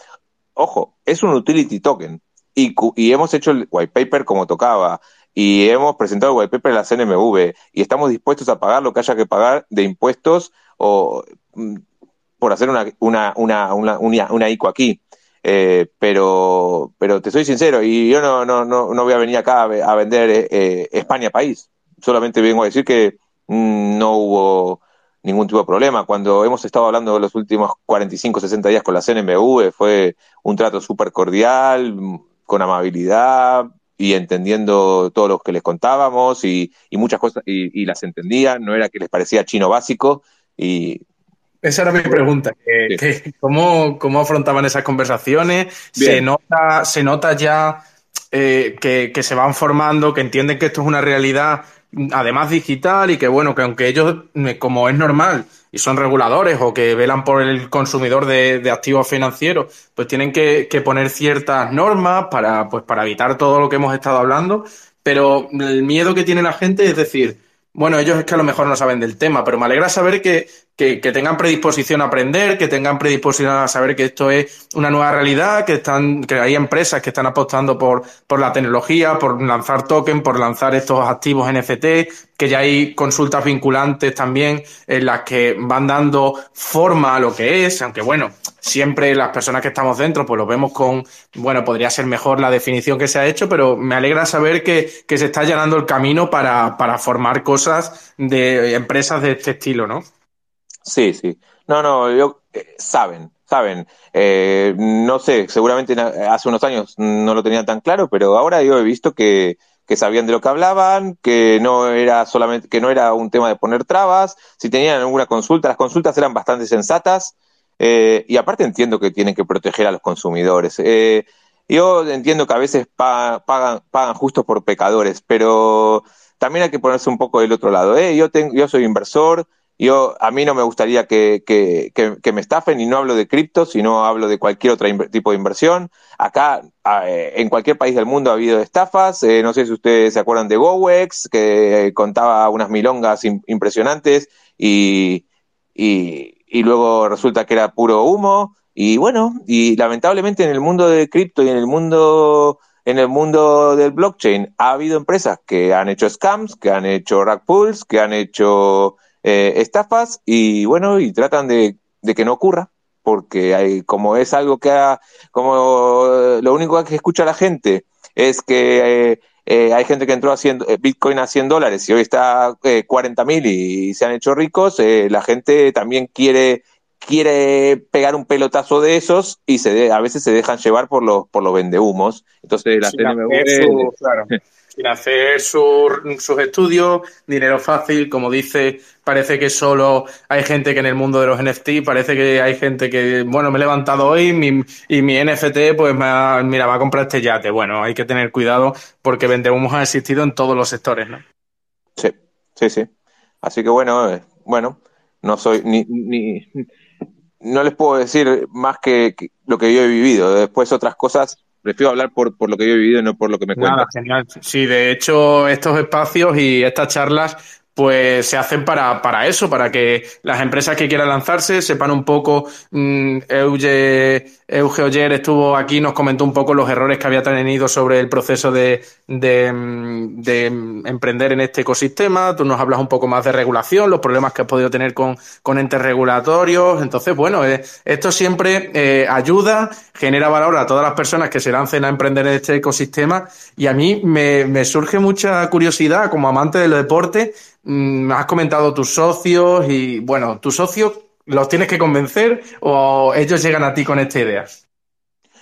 Ojo, es un utility token, y hemos hecho el white paper como tocaba, y hemos presentado el white paper en la CNMV y estamos dispuestos a pagar lo que haya que pagar de impuestos o mm, por hacer una, una, una, una, una ICO aquí. Eh, pero, pero te soy sincero, y yo no, no, no, no voy a venir acá a, vender eh, eh, España país. Solamente vengo a decir que mm, no hubo ningún tipo de problema. Cuando hemos estado hablando de los últimos 45, 60 días con la CNMV, fue un trato súper cordial, con amabilidad, y entendiendo todo lo que les contábamos y, muchas cosas y, las entendían, no era que les parecía chino básico y... Esa era mi pregunta, ¿cómo, ¿cómo, afrontaban esas conversaciones? ¿Se nota, ¿Se nota ya eh, que, que, se van formando, que entienden que esto es una realidad además digital y que bueno, que aunque ellos, eh, como es normal, y son reguladores o que velan por el consumidor de, activos financieros, pues tienen que, que, poner ciertas normas para, pues, para evitar todo lo que hemos estado hablando. Pero el miedo que tiene la gente es decir, bueno, ellos es que a lo mejor no saben del tema, pero me alegra saber que, que, tengan predisposición a aprender, que tengan predisposición a saber que esto es una nueva realidad, que están, que hay empresas que están apostando por, por la tecnología, por lanzar token, por lanzar estos activos NFT, que ya hay consultas vinculantes también en las que van dando forma a lo que es, aunque bueno, siempre las personas que estamos dentro, pues lo vemos con, bueno, podría ser mejor la definición que se ha hecho, pero me alegra saber que, que se está llenando el camino para, para formar cosas de empresas de este estilo, ¿no? Sí, sí. No, no, yo, eh, saben, saben. Eh, no sé, seguramente hace unos años no lo tenían tan claro, pero ahora yo he visto que, que sabían de lo que hablaban, que no era solamente, que no era un tema de poner trabas, si tenían alguna consulta, las consultas eran bastante sensatas, eh, y aparte entiendo que tienen que proteger a los consumidores. Eh, yo entiendo que a veces pagan, pagan, justo por pecadores, pero también hay que ponerse un poco del otro lado. ¿eh? Yo, tengo, yo soy inversor, yo, a mí no me gustaría que, que, que, me estafen y no hablo de cripto, sino hablo de cualquier otro tipo de inversión. Acá, en cualquier país del mundo ha habido estafas. no sé si ustedes se acuerdan de GoWex, que contaba unas milongas impresionantes y, y, y luego resulta que era puro humo. Y bueno, y lamentablemente en el mundo de cripto y en el mundo en el mundo del blockchain ha habido empresas que han hecho scams, que han hecho rack pools, que han hecho eh, estafas y bueno, y tratan de, de, que no ocurra, porque hay, como es algo que ha, como lo único que escucha la gente es que eh, eh, hay gente que entró haciendo eh, Bitcoin a 100 dólares y hoy está eh, 40 mil y, se han hecho ricos. Eh, la gente también quiere quiere pegar un pelotazo de esos y se a veces se dejan llevar por los por los vendehumos. Entonces la [LAUGHS] claro sin hacer sus estudios, dinero fácil, como dice, parece que solo hay gente que en el mundo de los NFT, parece que hay gente que, bueno, me he levantado hoy y mi NFT, pues me mira, va a comprar este yate. Bueno, hay que tener cuidado porque vendemos ha existido en todos los sectores, ¿no? Sí, sí, sí. Así que bueno, eh, bueno, no soy ni, ni, no les puedo decir más que, que lo que yo he vivido. Después otras cosas prefiero hablar por, por lo que yo he vivido y no por lo que me cuentan. Nada, genial. Sí, de hecho, estos espacios y estas charlas pues se hacen para, para eso, para que las empresas que quieran lanzarse sepan un poco. Mm, Euge, Euge Oyer estuvo aquí, nos comentó un poco los errores que había tenido sobre el proceso de, de, mm, de, emprender en este ecosistema. Tú nos hablas un poco más de regulación, los problemas que has podido tener con, con entes regulatorios. Entonces, bueno, eh, esto siempre eh, ayuda, genera valor a todas las personas que se lancen a emprender en este ecosistema. Y a mí me, me surge mucha curiosidad como amante del deporte Mm, has comentado tus socios y, bueno, tus socios los tienes que convencer o ellos llegan a ti con esta idea.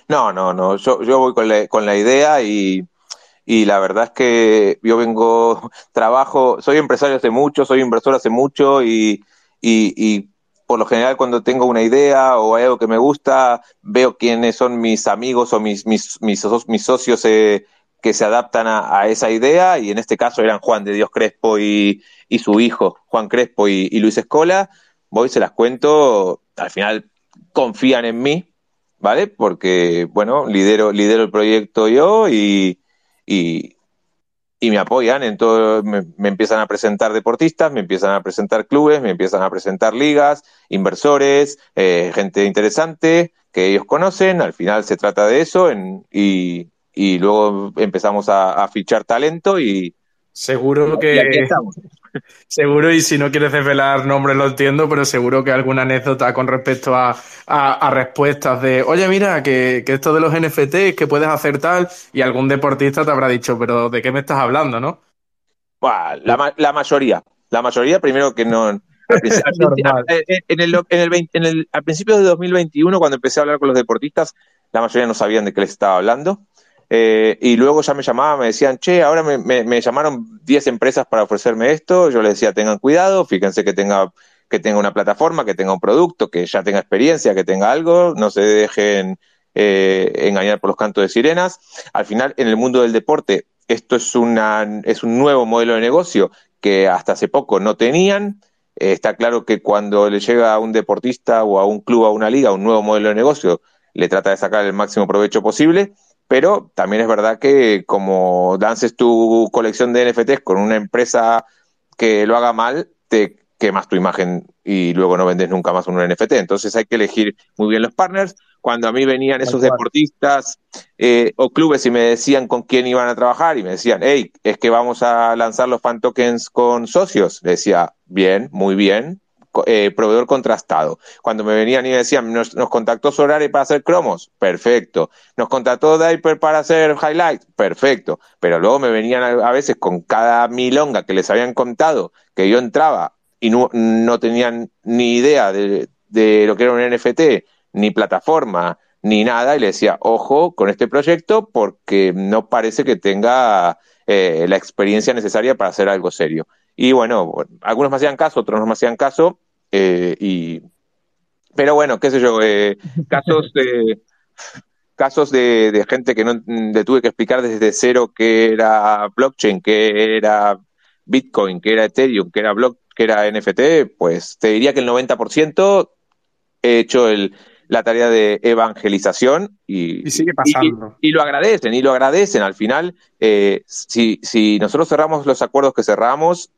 No, no, no. Yo, yo voy con la, idea y, y la verdad es que yo vengo, [LAUGHS] trabajo, soy empresario hace mucho, soy inversor hace mucho y, y, y, por lo general cuando tengo una idea o algo que me gusta, veo quiénes son mis amigos o mis, mis, mis, mis socios eh, que se adaptan a, esa idea, y en este caso eran Juan de Dios Crespo y, su hijo, Juan Crespo y, Luis Escola. Voy, se las cuento, al final confían en mí, ¿vale? Porque, bueno, lidero, lidero el proyecto yo y, y, me apoyan en todo, me, empiezan a presentar deportistas, me empiezan a presentar clubes, me empiezan a presentar ligas, inversores, eh, gente interesante que ellos conocen, al final se trata de eso y, y luego empezamos a, fichar talento y... Seguro que... estamos. [LAUGHS] Seguro, y si no quieres desvelar nombres lo entiendo, pero seguro que alguna anécdota con respecto a, respuestas de, oye, mira, que, esto de los NFTs, que puedes hacer tal, y algún deportista te habrá dicho, pero ¿de qué me estás hablando, no? la, la mayoría. La mayoría, primero que no, [LAUGHS] en el, en el, al principio de 2021, cuando empecé a hablar con los deportistas, la mayoría no sabían de qué les estaba hablando. Eh, y luego ya me llamaban, me decían, che, ahora me, llamaron 10 empresas para ofrecerme esto. Yo les decía, tengan cuidado, fíjense que tenga, que tenga una plataforma, que tenga un producto, que ya tenga experiencia, que tenga algo, no se dejen eh, engañar por los cantos de sirenas. Al final, en el mundo del deporte, esto es, una, es un nuevo modelo de negocio que hasta hace poco no tenían. Eh, está claro que cuando le llega a un deportista o a un club, a una liga, un nuevo modelo de negocio, le trata de sacar el máximo provecho posible pero también es verdad que como lances tu colección de NFTs con una empresa que lo haga mal, te quemas tu imagen y luego no vendes nunca más un NFT. Entonces hay que elegir muy bien los partners. Cuando a mí venían esos deportistas eh, o clubes y me decían con quién iban a trabajar y me decían, hey, es que vamos a lanzar los fan tokens con socios, le decía, bien, muy bien, eh, proveedor contrastado. Cuando me venían y me decían, nos, contactó Sorare para hacer cromos, perfecto. Nos contactó Diaper para hacer highlights, perfecto. Pero luego me venían a, veces con cada milonga que les habían contado que yo entraba y no, tenían ni idea de, lo que era un NFT, ni plataforma, ni nada, y le decía, ojo con este proyecto porque no parece que tenga eh, la experiencia necesaria para hacer algo serio. Y bueno, algunos me hacían caso, otros no me hacían caso. Eh, y, pero bueno, qué sé yo, eh, [LAUGHS] casos de casos de, gente que no le tuve que explicar desde cero qué era blockchain, qué era Bitcoin, qué era Ethereum, qué era block, qué era NFT, pues te diría que el 90% he hecho el, la tarea de evangelización y, sigue pasando. Y, lo agradecen, y lo agradecen. Al final, eh, si, si nosotros cerramos los acuerdos que cerramos,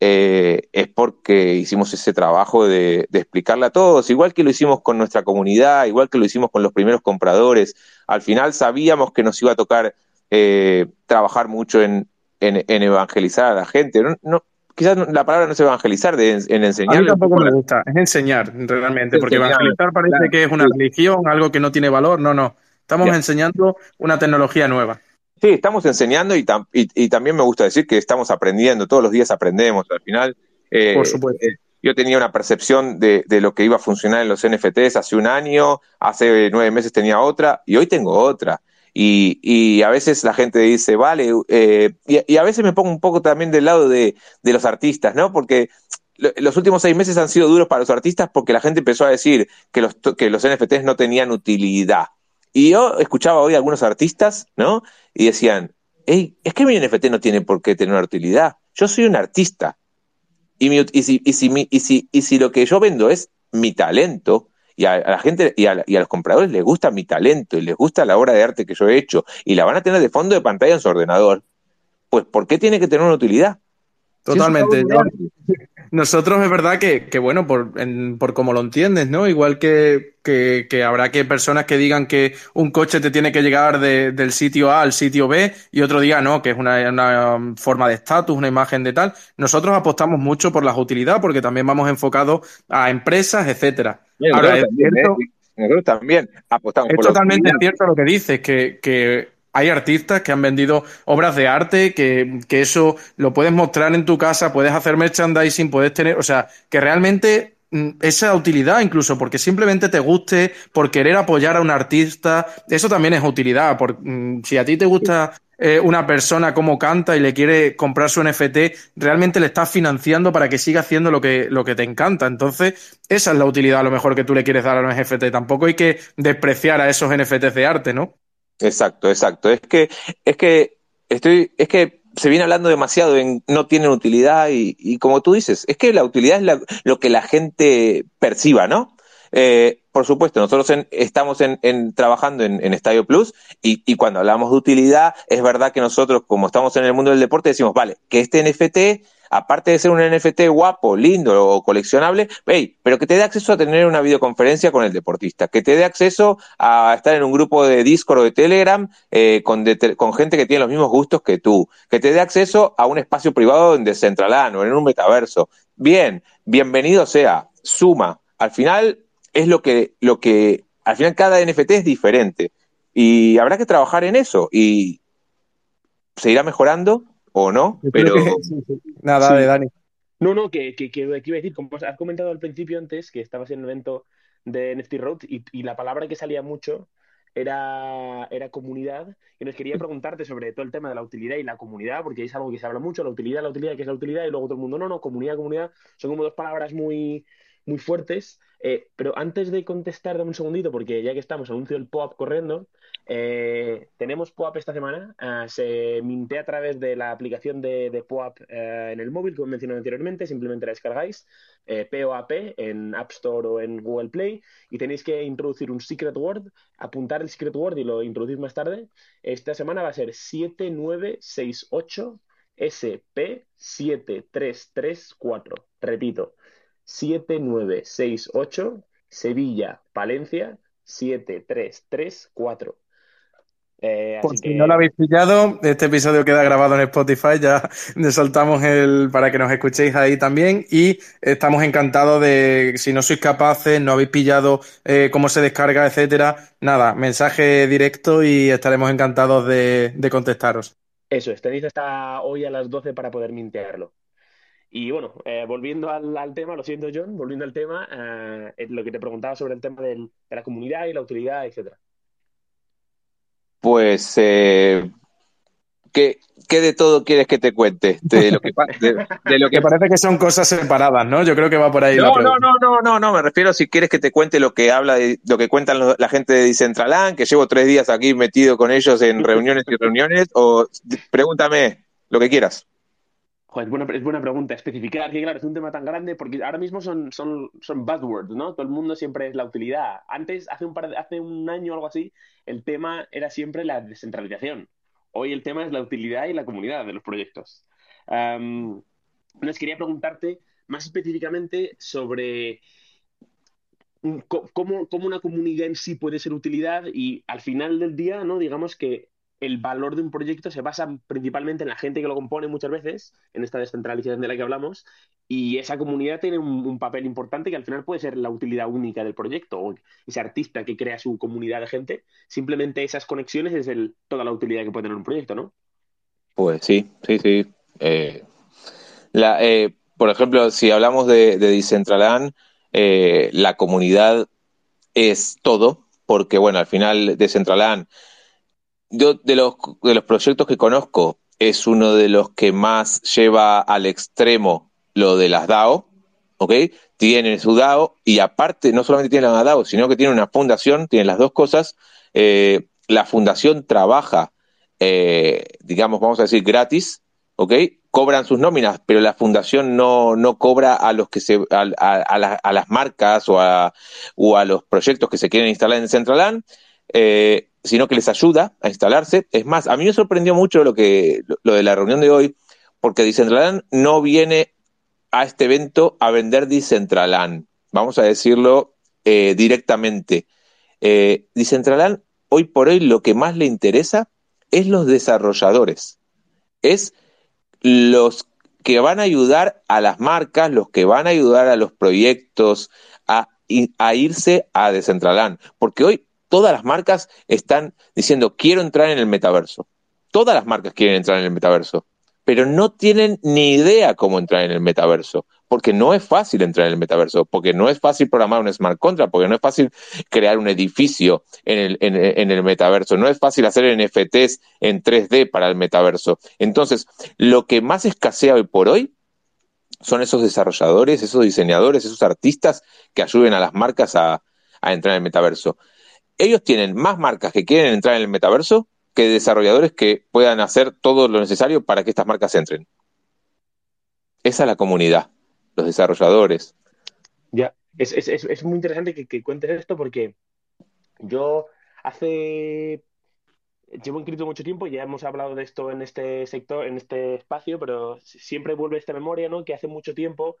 eh, es porque hicimos ese trabajo de, explicarle a todos, igual que lo hicimos con nuestra comunidad, igual que lo hicimos con los primeros compradores. Al final sabíamos que nos iba a tocar eh, trabajar mucho en, evangelizar a la gente. No, quizás la palabra no es evangelizar, de, en enseñar. A mí tampoco me gusta, es enseñar realmente, porque evangelizar parece que es una religión, algo que no tiene valor. No, no. Estamos enseñando una tecnología nueva. Sí, estamos enseñando y, y, también me gusta decir que estamos aprendiendo, todos los días aprendemos. Al final, eh, Por supuesto. Eh, yo tenía una percepción de, lo que iba a funcionar en los NFTs hace un año, hace nueve meses tenía otra y hoy tengo otra. Y, a veces la gente dice, vale, eh, y, a veces me pongo un poco también del lado de, de los artistas, ¿no? Porque los últimos seis meses han sido duros para los artistas porque la gente empezó a decir que los, que los NFTs no tenían utilidad. Y yo escuchaba hoy a algunos artistas, ¿no? Y decían, hey, es que mi NFT no tiene por qué tener una utilidad. Yo soy un artista. Y, mi, y, si, y, si, y, si, y si lo que yo vendo es mi talento, y a, la gente y a, y a, los compradores les gusta mi talento y les gusta la obra de arte que yo he hecho y la van a tener de fondo de pantalla en su ordenador, pues ¿por qué tiene que tener una utilidad? Totalmente. Nosotros es verdad que, que bueno, por, por como lo entiendes, ¿no? Igual que, que, habrá que personas que digan que un coche te tiene que llegar del sitio A al sitio B y otro día no, que es una, una forma de estatus, una imagen de tal. Nosotros apostamos mucho por la utilidad porque también vamos enfocados a empresas, etcétera. Ahora, es cierto, nosotros también apostamos es totalmente cierto lo que dices, que, que hay artistas que han vendido obras de arte, que, eso lo puedes mostrar en tu casa, puedes hacer merchandising, puedes tener, o sea, que realmente mm, esa utilidad incluso, porque simplemente te guste, por querer apoyar a un artista, eso también es utilidad. Por, mm, si a ti te gusta eh, una persona cómo canta y le quiere comprar su NFT, realmente le estás financiando para que siga haciendo lo que, lo que te encanta. Entonces, esa es la utilidad a lo mejor que tú le quieres dar a un NFT. Tampoco hay que despreciar a esos NFTs de arte, ¿no? Exacto, exacto. Es que, es que estoy, es que se viene hablando demasiado en no tienen utilidad y, como tú dices, es que la utilidad es lo que la gente perciba, ¿no? Eh, por supuesto, nosotros estamos en, trabajando en, Estadio Plus y, cuando hablamos de utilidad, es verdad que nosotros, como estamos en el mundo del deporte, decimos, vale, que este NFT, aparte de ser un NFT guapo, lindo o coleccionable, pero que te dé acceso a tener una videoconferencia con el deportista, que te dé acceso a estar en un grupo de Discord o de Telegram eh, con, con, gente que tiene los mismos gustos que tú, que te dé acceso a un espacio privado en Decentraland o en un metaverso. Bien, bienvenido sea, suma. Al final, es lo que, lo que, al final cada NFT es diferente y habrá que trabajar en eso y se irá mejorando o no, pero... Nada, de Dani. No, no, que, que, que, iba a decir, como has comentado al principio antes, que estabas en el evento de NFT Road y, y la palabra que salía mucho era, era comunidad. Y nos quería [LAUGHS] preguntarte sobre todo el tema de la utilidad y la comunidad, porque es algo que se habla mucho, la utilidad, la utilidad, que es la utilidad, y luego todo el mundo, no, no, comunidad, comunidad, son como dos palabras muy, muy fuertes. Eh, pero antes de contestar, dame un segundito, porque ya que estamos, anuncio el POAP corriendo. Eh, tenemos POAP esta semana. Ah, se mintea a través de la aplicación de, de POAP eh, en el móvil, como he mencionado anteriormente. Simplemente la descargáis, POAP, en App Store o en Google Play. Y tenéis que introducir un secret word, apuntar el secret word y lo introducís más tarde. Esta semana va a ser 7968 SP7334. Repito, 7968 Sevilla, Palencia 7334. Eh, Por si no lo habéis pillado, este episodio queda grabado en Spotify, ya [LAUGHS] soltamos el para que nos escuchéis ahí también y estamos encantados de, si no sois capaces, no habéis pillado eh, cómo se descarga, etcétera, nada, mensaje directo y estaremos encantados de, contestaros. Eso es, tenéis hasta hoy a las 12 para poder mintearlo. Y bueno, eh, volviendo al, tema, lo siento John, volviendo al tema, eh, lo que te preguntaba sobre el tema de la comunidad y la utilidad, etcétera. Pues, eh, ¿qué, de todo quieres que te cuente? De lo que, de, lo [LAUGHS] que... parece que son cosas separadas, ¿no? Yo creo que va por ahí. No, no, no, no, no, no, me refiero si quieres que te cuente lo que habla de, lo que cuentan la gente de Decentraland, que llevo tres días aquí metido con ellos en [LAUGHS] reuniones y reuniones, o pregúntame lo que quieras es buena, pregunta. Especificar que, claro, es un tema tan grande porque ahora mismo son, buzzwords, ¿no? Todo el mundo siempre es la utilidad. Antes, hace un, año o algo así, el tema era siempre la descentralización. Hoy el tema es la utilidad y la comunidad de los proyectos. Um, quería preguntarte más específicamente sobre cómo, una comunidad en sí puede ser utilidad y al final del día, ¿no? Digamos que el valor de un proyecto se basa principalmente en la gente que lo compone muchas veces, en esta descentralización de la que hablamos, y esa comunidad tiene un, papel importante que al final puede ser la utilidad única del proyecto, o ese artista que crea su comunidad de gente, simplemente esas conexiones es toda la utilidad que puede tener un proyecto, ¿no? Pues sí, sí, sí. Eh, eh, por ejemplo, si hablamos de, de Decentraland, eh, la comunidad es todo, porque bueno, al final Decentraland yo de los, de los proyectos que conozco, es uno de los que más lleva al extremo lo de las DAO, ¿ok? Tienen su DAO y aparte, no solamente tienen la DAO, sino que tienen una fundación, tienen las dos cosas. Eh, la fundación trabaja, eh, digamos, vamos a decir, gratis, ¿ok? Cobran sus nóminas, pero la fundación no, no cobra a los que se, a, a, las marcas o a, o a los proyectos que se quieren instalar en Centraland. Eh, sino que les ayuda a instalarse. Es más, a mí me sorprendió mucho lo, que, lo de la reunión de hoy, porque Decentraland no viene a este evento a vender Decentraland, vamos a decirlo eh, directamente. Eh, Decentraland, hoy por hoy, lo que más le interesa es los desarrolladores, es los que van a ayudar a las marcas, los que van a ayudar a los proyectos a, a irse a Decentraland, porque hoy todas las marcas están diciendo quiero entrar en el metaverso. Todas las marcas quieren entrar en el metaverso, pero no tienen ni idea cómo entrar en el metaverso, porque no es fácil entrar en el metaverso, porque no es fácil programar un smart contract, porque no es fácil crear un edificio en el, metaverso, no es fácil hacer NFTs en 3D para el metaverso. Entonces, lo que más escasea hoy por hoy son esos desarrolladores, esos diseñadores, esos artistas que ayuden a las marcas a entrar en el metaverso ellos tienen más marcas que quieren entrar en el metaverso que desarrolladores que puedan hacer todo lo necesario para que estas marcas entren. Esa es la comunidad, los desarrolladores. Ya, es, es, es muy interesante que, que cuentes esto porque yo hace llevo inscrito mucho tiempo, ya hemos hablado de esto en este sector, en este espacio, pero siempre vuelve esta memoria, ¿no? Que hace mucho tiempo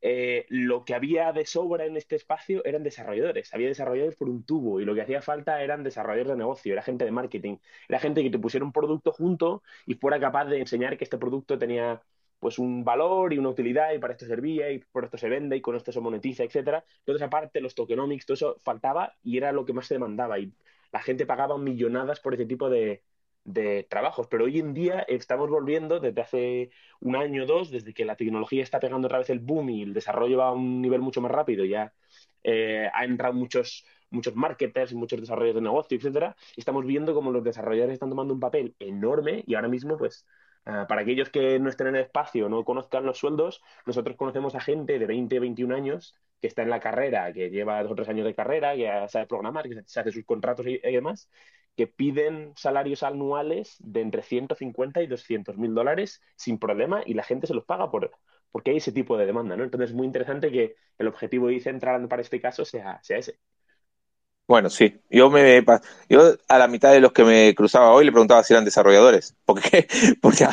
eh, lo que había de sobra en este espacio eran desarrolladores. Había desarrolladores por un tubo y lo que hacía falta eran desarrolladores de negocio, era gente de marketing, era gente que te pusiera un producto junto y fuera capaz de enseñar que este producto tenía pues un valor y una utilidad y para esto servía y por esto se vende y con esto se monetiza, etcétera. Entonces, aparte, los tokenomics, todo eso faltaba y era lo que más se demandaba. Y la gente pagaba millonadas por ese tipo de, trabajos. Pero hoy en día estamos volviendo desde hace un año o dos, desde que la tecnología está pegando otra vez el boom y el desarrollo va a un nivel mucho más rápido, ya eh, ha entrado muchos muchos marketers, muchos desarrollos de negocio, etcétera, estamos viendo como los desarrolladores están tomando un papel enorme y ahora mismo, pues, ah, para aquellos que no estén en el espacio, no conozcan los sueldos, nosotros conocemos a gente de 20, 21 años que está en la carrera, que lleva dos o tres años de carrera, que sabe programar, que se hace sus contratos y, demás, que piden salarios anuales de entre 150 y 200 mil dólares sin problema y la gente se los paga por, porque hay ese tipo de demanda, ¿no? Entonces es muy interesante que el objetivo y central para este caso sea, sea ese. Bueno, sí. Yo me yo a la mitad de los que me cruzaba hoy le preguntaba si eran desarrolladores, porque [LAUGHS] porque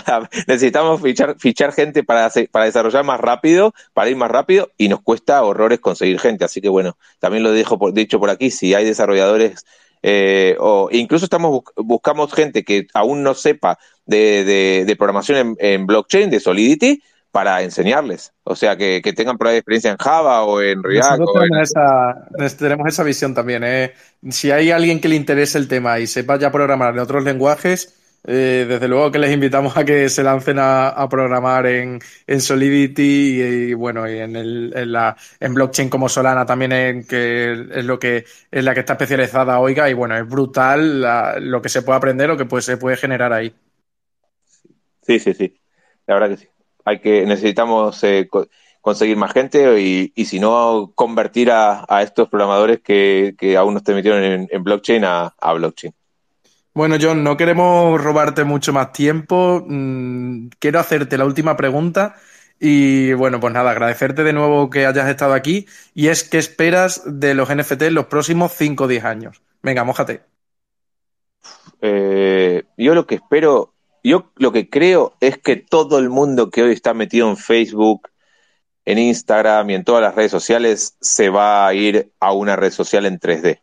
necesitamos fichar fichar gente para para desarrollar más rápido, para ir más rápido y nos cuesta horrores conseguir gente, así que bueno, también lo dejo dicho por aquí, si hay desarrolladores eh, o incluso estamos buscamos gente que aún no sepa de, de, programación en, en blockchain, de Solidity, para enseñarles. O sea, que, tengan por ahí experiencia en Java o en React. tenemos, esa, visión también. ¿eh? Si hay alguien que le interese el tema y sepa ya programar en otros lenguajes, eh, desde luego que les invitamos a que se lancen a, programar en, Solidity y, bueno, y en, el, en, la, en blockchain como Solana también, en, que es lo que es la que está especializada, oiga, y bueno, es brutal lo que se puede aprender, lo que pues, se puede generar ahí. Sí, sí, sí. La verdad que sí hay que necesitamos eh, conseguir más gente y, y, si no convertir a, estos programadores que, aún no se metieron en, blockchain a, blockchain. Bueno, John, no queremos robarte mucho más tiempo. Mm, quiero hacerte la última pregunta y bueno, pues nada, agradecerte de nuevo que hayas estado aquí y es qué esperas de los NFT en los próximos 5 o 10 años. Venga, mójate. Eh, yo lo que espero yo lo que creo es que todo el mundo que hoy está metido en Facebook, en Instagram y en todas las redes sociales se va a ir a una red social en 3D.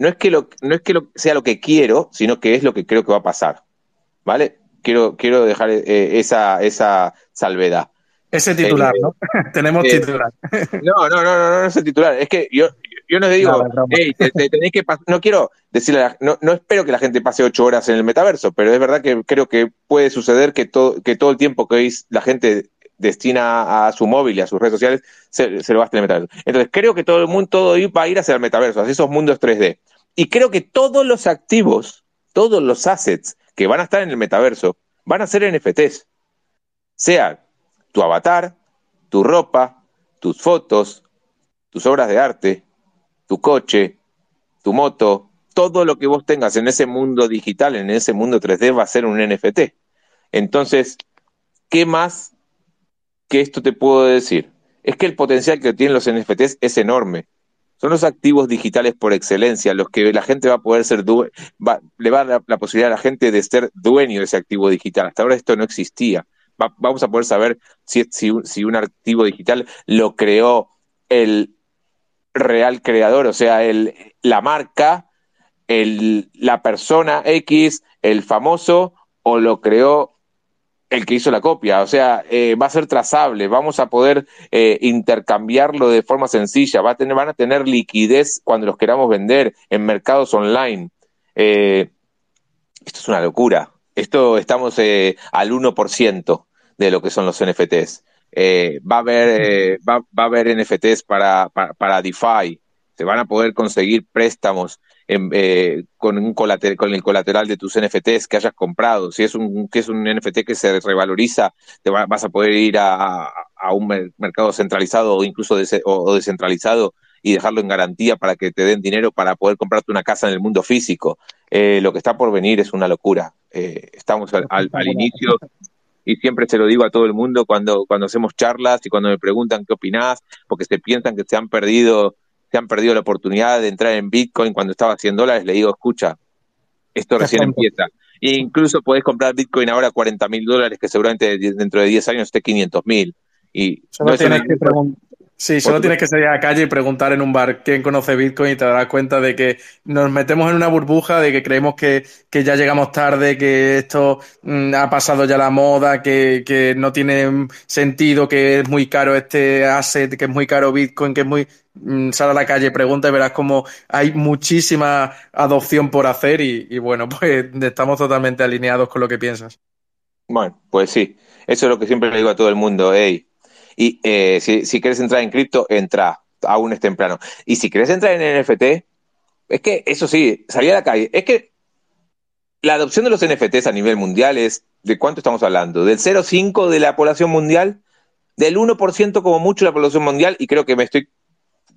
No es que, lo, no es que sea lo que quiero, sino que es lo que creo que va a pasar. ¿Vale? Quiero, quiero dejar eh, esa, esa salvedad. Ese titular, ¿no? [LAUGHS] Tenemos eh, titular. no, [LAUGHS] no, no, no, no, no es el titular. Es que yo, yo no digo, hey, tenéis que no quiero decirle, no, no espero que la gente pase ocho horas en el metaverso, pero es verdad que creo que puede suceder que, todo que todo el tiempo que hoy la gente destina a su móvil y a sus redes sociales se, se lo gaste en el metaverso. Entonces creo que todo el mundo todo va a ir hacia el metaverso, hacia esos mundos 3D. Y creo que todos los activos, todos los assets que van a estar en el metaverso van a ser NFTs. Sea tu avatar, tu ropa, tus fotos, tus obras de arte, tu coche, tu moto, todo lo que vos tengas en ese mundo digital, en ese mundo 3D, va a ser un NFT. Entonces, ¿qué más que esto te puedo decir? Es que el potencial que tienen los NFTs es enorme. Son los activos digitales por excelencia, los que la gente va a poder ser, va, le va a dar la, posibilidad a la gente de ser dueño de ese activo digital. Hasta ahora esto no existía. vamos a poder saber si, si, si un activo digital lo creó el real creador, o sea, el, la marca, el, la persona X, el famoso, o lo creó el que hizo la copia. O sea, eh, va a ser trazable, vamos a poder eh, intercambiarlo de forma sencilla, va a tener, van a tener liquidez cuando los queramos vender en mercados online. Eh, esto es una locura. Esto estamos al 1% de lo que son los NFTs. Va, a haber, va, va, a haber NFTs para, para, para, DeFi, se van a poder conseguir préstamos eh, con, un con el colateral de tus NFTs que hayas comprado. Si es un, que es un NFT que se revaloriza, te vas a poder ir a, a un mercado centralizado o incluso o descentralizado y dejarlo en garantía para que te den dinero para poder comprarte una casa en el mundo físico. eh, lo que está por venir es una locura. Eh, estamos al, al, al, inicio y siempre se lo digo a todo el mundo cuando, cuando hacemos charlas y cuando me preguntan qué opinás, porque se piensan que se han perdido, se han perdido la oportunidad de entrar en Bitcoin cuando estaba a 100 dólares, le digo, escucha, esto recién empieza. E incluso podés comprar Bitcoin ahora a 40 mil dólares, que seguramente dentro de 10 años esté 500 mil. Y Solo no tienes que Sí, solo tienes que salir a la calle y preguntar en un bar quién conoce Bitcoin y te darás cuenta de que nos metemos en una burbuja, de que creemos que, que ya llegamos tarde, que esto mm, ha pasado ya la moda, que, que, no tiene sentido, que es muy caro este asset, que es muy caro Bitcoin, que es muy... Mm, sal a la calle, pregunta y verás como hay muchísima adopción por hacer y, bueno, [LAUGHS] pues estamos totalmente alineados con lo que piensas. Bueno, pues sí, eso es lo que siempre le digo a todo el mundo, hey, y eh, si, si, quieres entrar en cripto, entra, aún es temprano. Y si quieres entrar en NFT, es que eso sí, salir a la calle, es que la adopción de los NFTs a nivel mundial es, ¿de cuánto estamos hablando? ¿Del 0,5 de la población mundial? ¿Del 1% como mucho de la población mundial? Y creo que me estoy,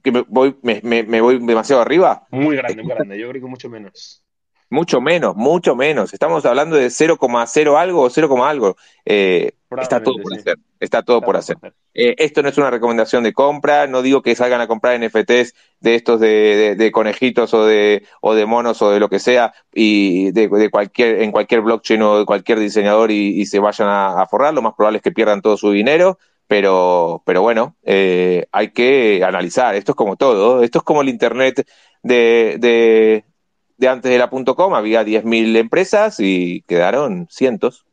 que me voy, me, me, me voy demasiado arriba. Muy grande, muy grande, yo creo que mucho menos. Mucho menos, mucho menos. Estamos hablando de 0,0 algo o 0, algo. Eh, está todo por sí. hacer. Está todo está por hacer. hacer. Eh, esto no es una recomendación de compra. No digo que salgan a comprar NFTs de estos de, de, de conejitos o de, o de monos o de lo que sea y de, de cualquier, en cualquier blockchain o de cualquier diseñador y, y se vayan a, a, forrar. Lo más probable es que pierdan todo su dinero. Pero, pero bueno, eh, hay que analizar. Esto es como todo. Esto es como el Internet de, de, antes de la .com había 10.000 empresas y quedaron cientos.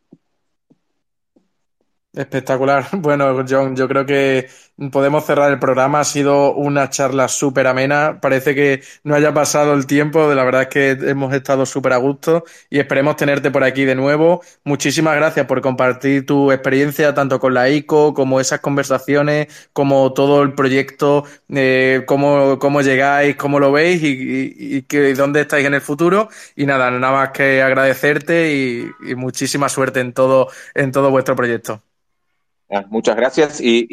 Espectacular. [LAUGHS] Bueno, John, yo creo que podemos cerrar el programa. Ha sido una charla súper amena. Parece que no haya pasado el tiempo. La verdad es que hemos estado súper a gusto y esperemos tenerte por aquí de nuevo. Muchísimas gracias por compartir tu experiencia tanto con la ICO como esas conversaciones, como todo el proyecto, eh, cómo, cómo llegáis, cómo lo veis y, dónde estáis en el futuro. Y nada, nada más que agradecerte y, y muchísima suerte en todo, en todo vuestro proyecto. Ah, muchas gracias. Y,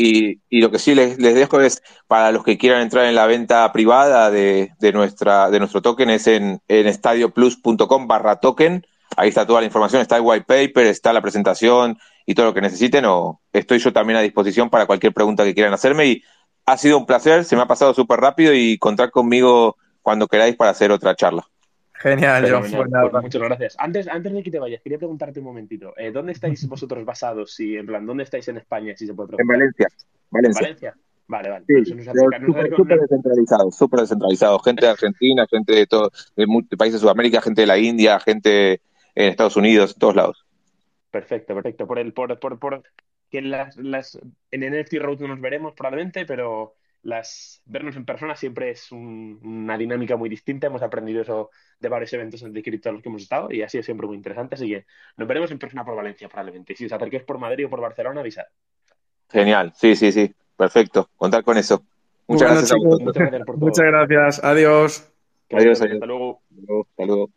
y, lo que sí les, les, dejo es para los que quieran entrar en la venta privada de, de nuestra, de nuestro token, es en, en estadioplus.com barra token. Ahí está toda la información, está el white paper, está la presentación y todo lo que necesiten. O estoy yo también a disposición para cualquier pregunta que quieran hacerme. Y ha sido un placer, se me ha pasado súper rápido y contar conmigo cuando queráis para hacer otra charla. Genial, John. Pues nada. Muchas gracias. Antes, antes de que te vayas, quería preguntarte un momentito. Eh, ¿Dónde estáis vosotros basados? Si, en plan, ¿dónde estáis en España? Si se puede preguntar. En Valencia. Valencia. ¿Valencia? Vale, vale. Sí, súper super descentralizado, súper descentralizado. Gente de Argentina, gente de, todo, de, de países de Sudamérica, gente de la India, gente en Estados Unidos, en todos lados. Perfecto, perfecto. Por el, por, por, por que las, las, en NFT Road no nos veremos probablemente, pero las, vernos en persona siempre es un, una dinámica muy distinta. Hemos aprendido eso de varios eventos de cripto a los que hemos estado y ha sido siempre muy interesante. Así que nos veremos en persona por Valencia probablemente. Y si os acerquéis por Madrid o por Barcelona, avisad. Genial, sí, sí, sí. Perfecto. Contar con eso. Muchas bueno, gracias Muchas gracias. Adiós. Adiós, adiós. Hasta luego. Hasta luego.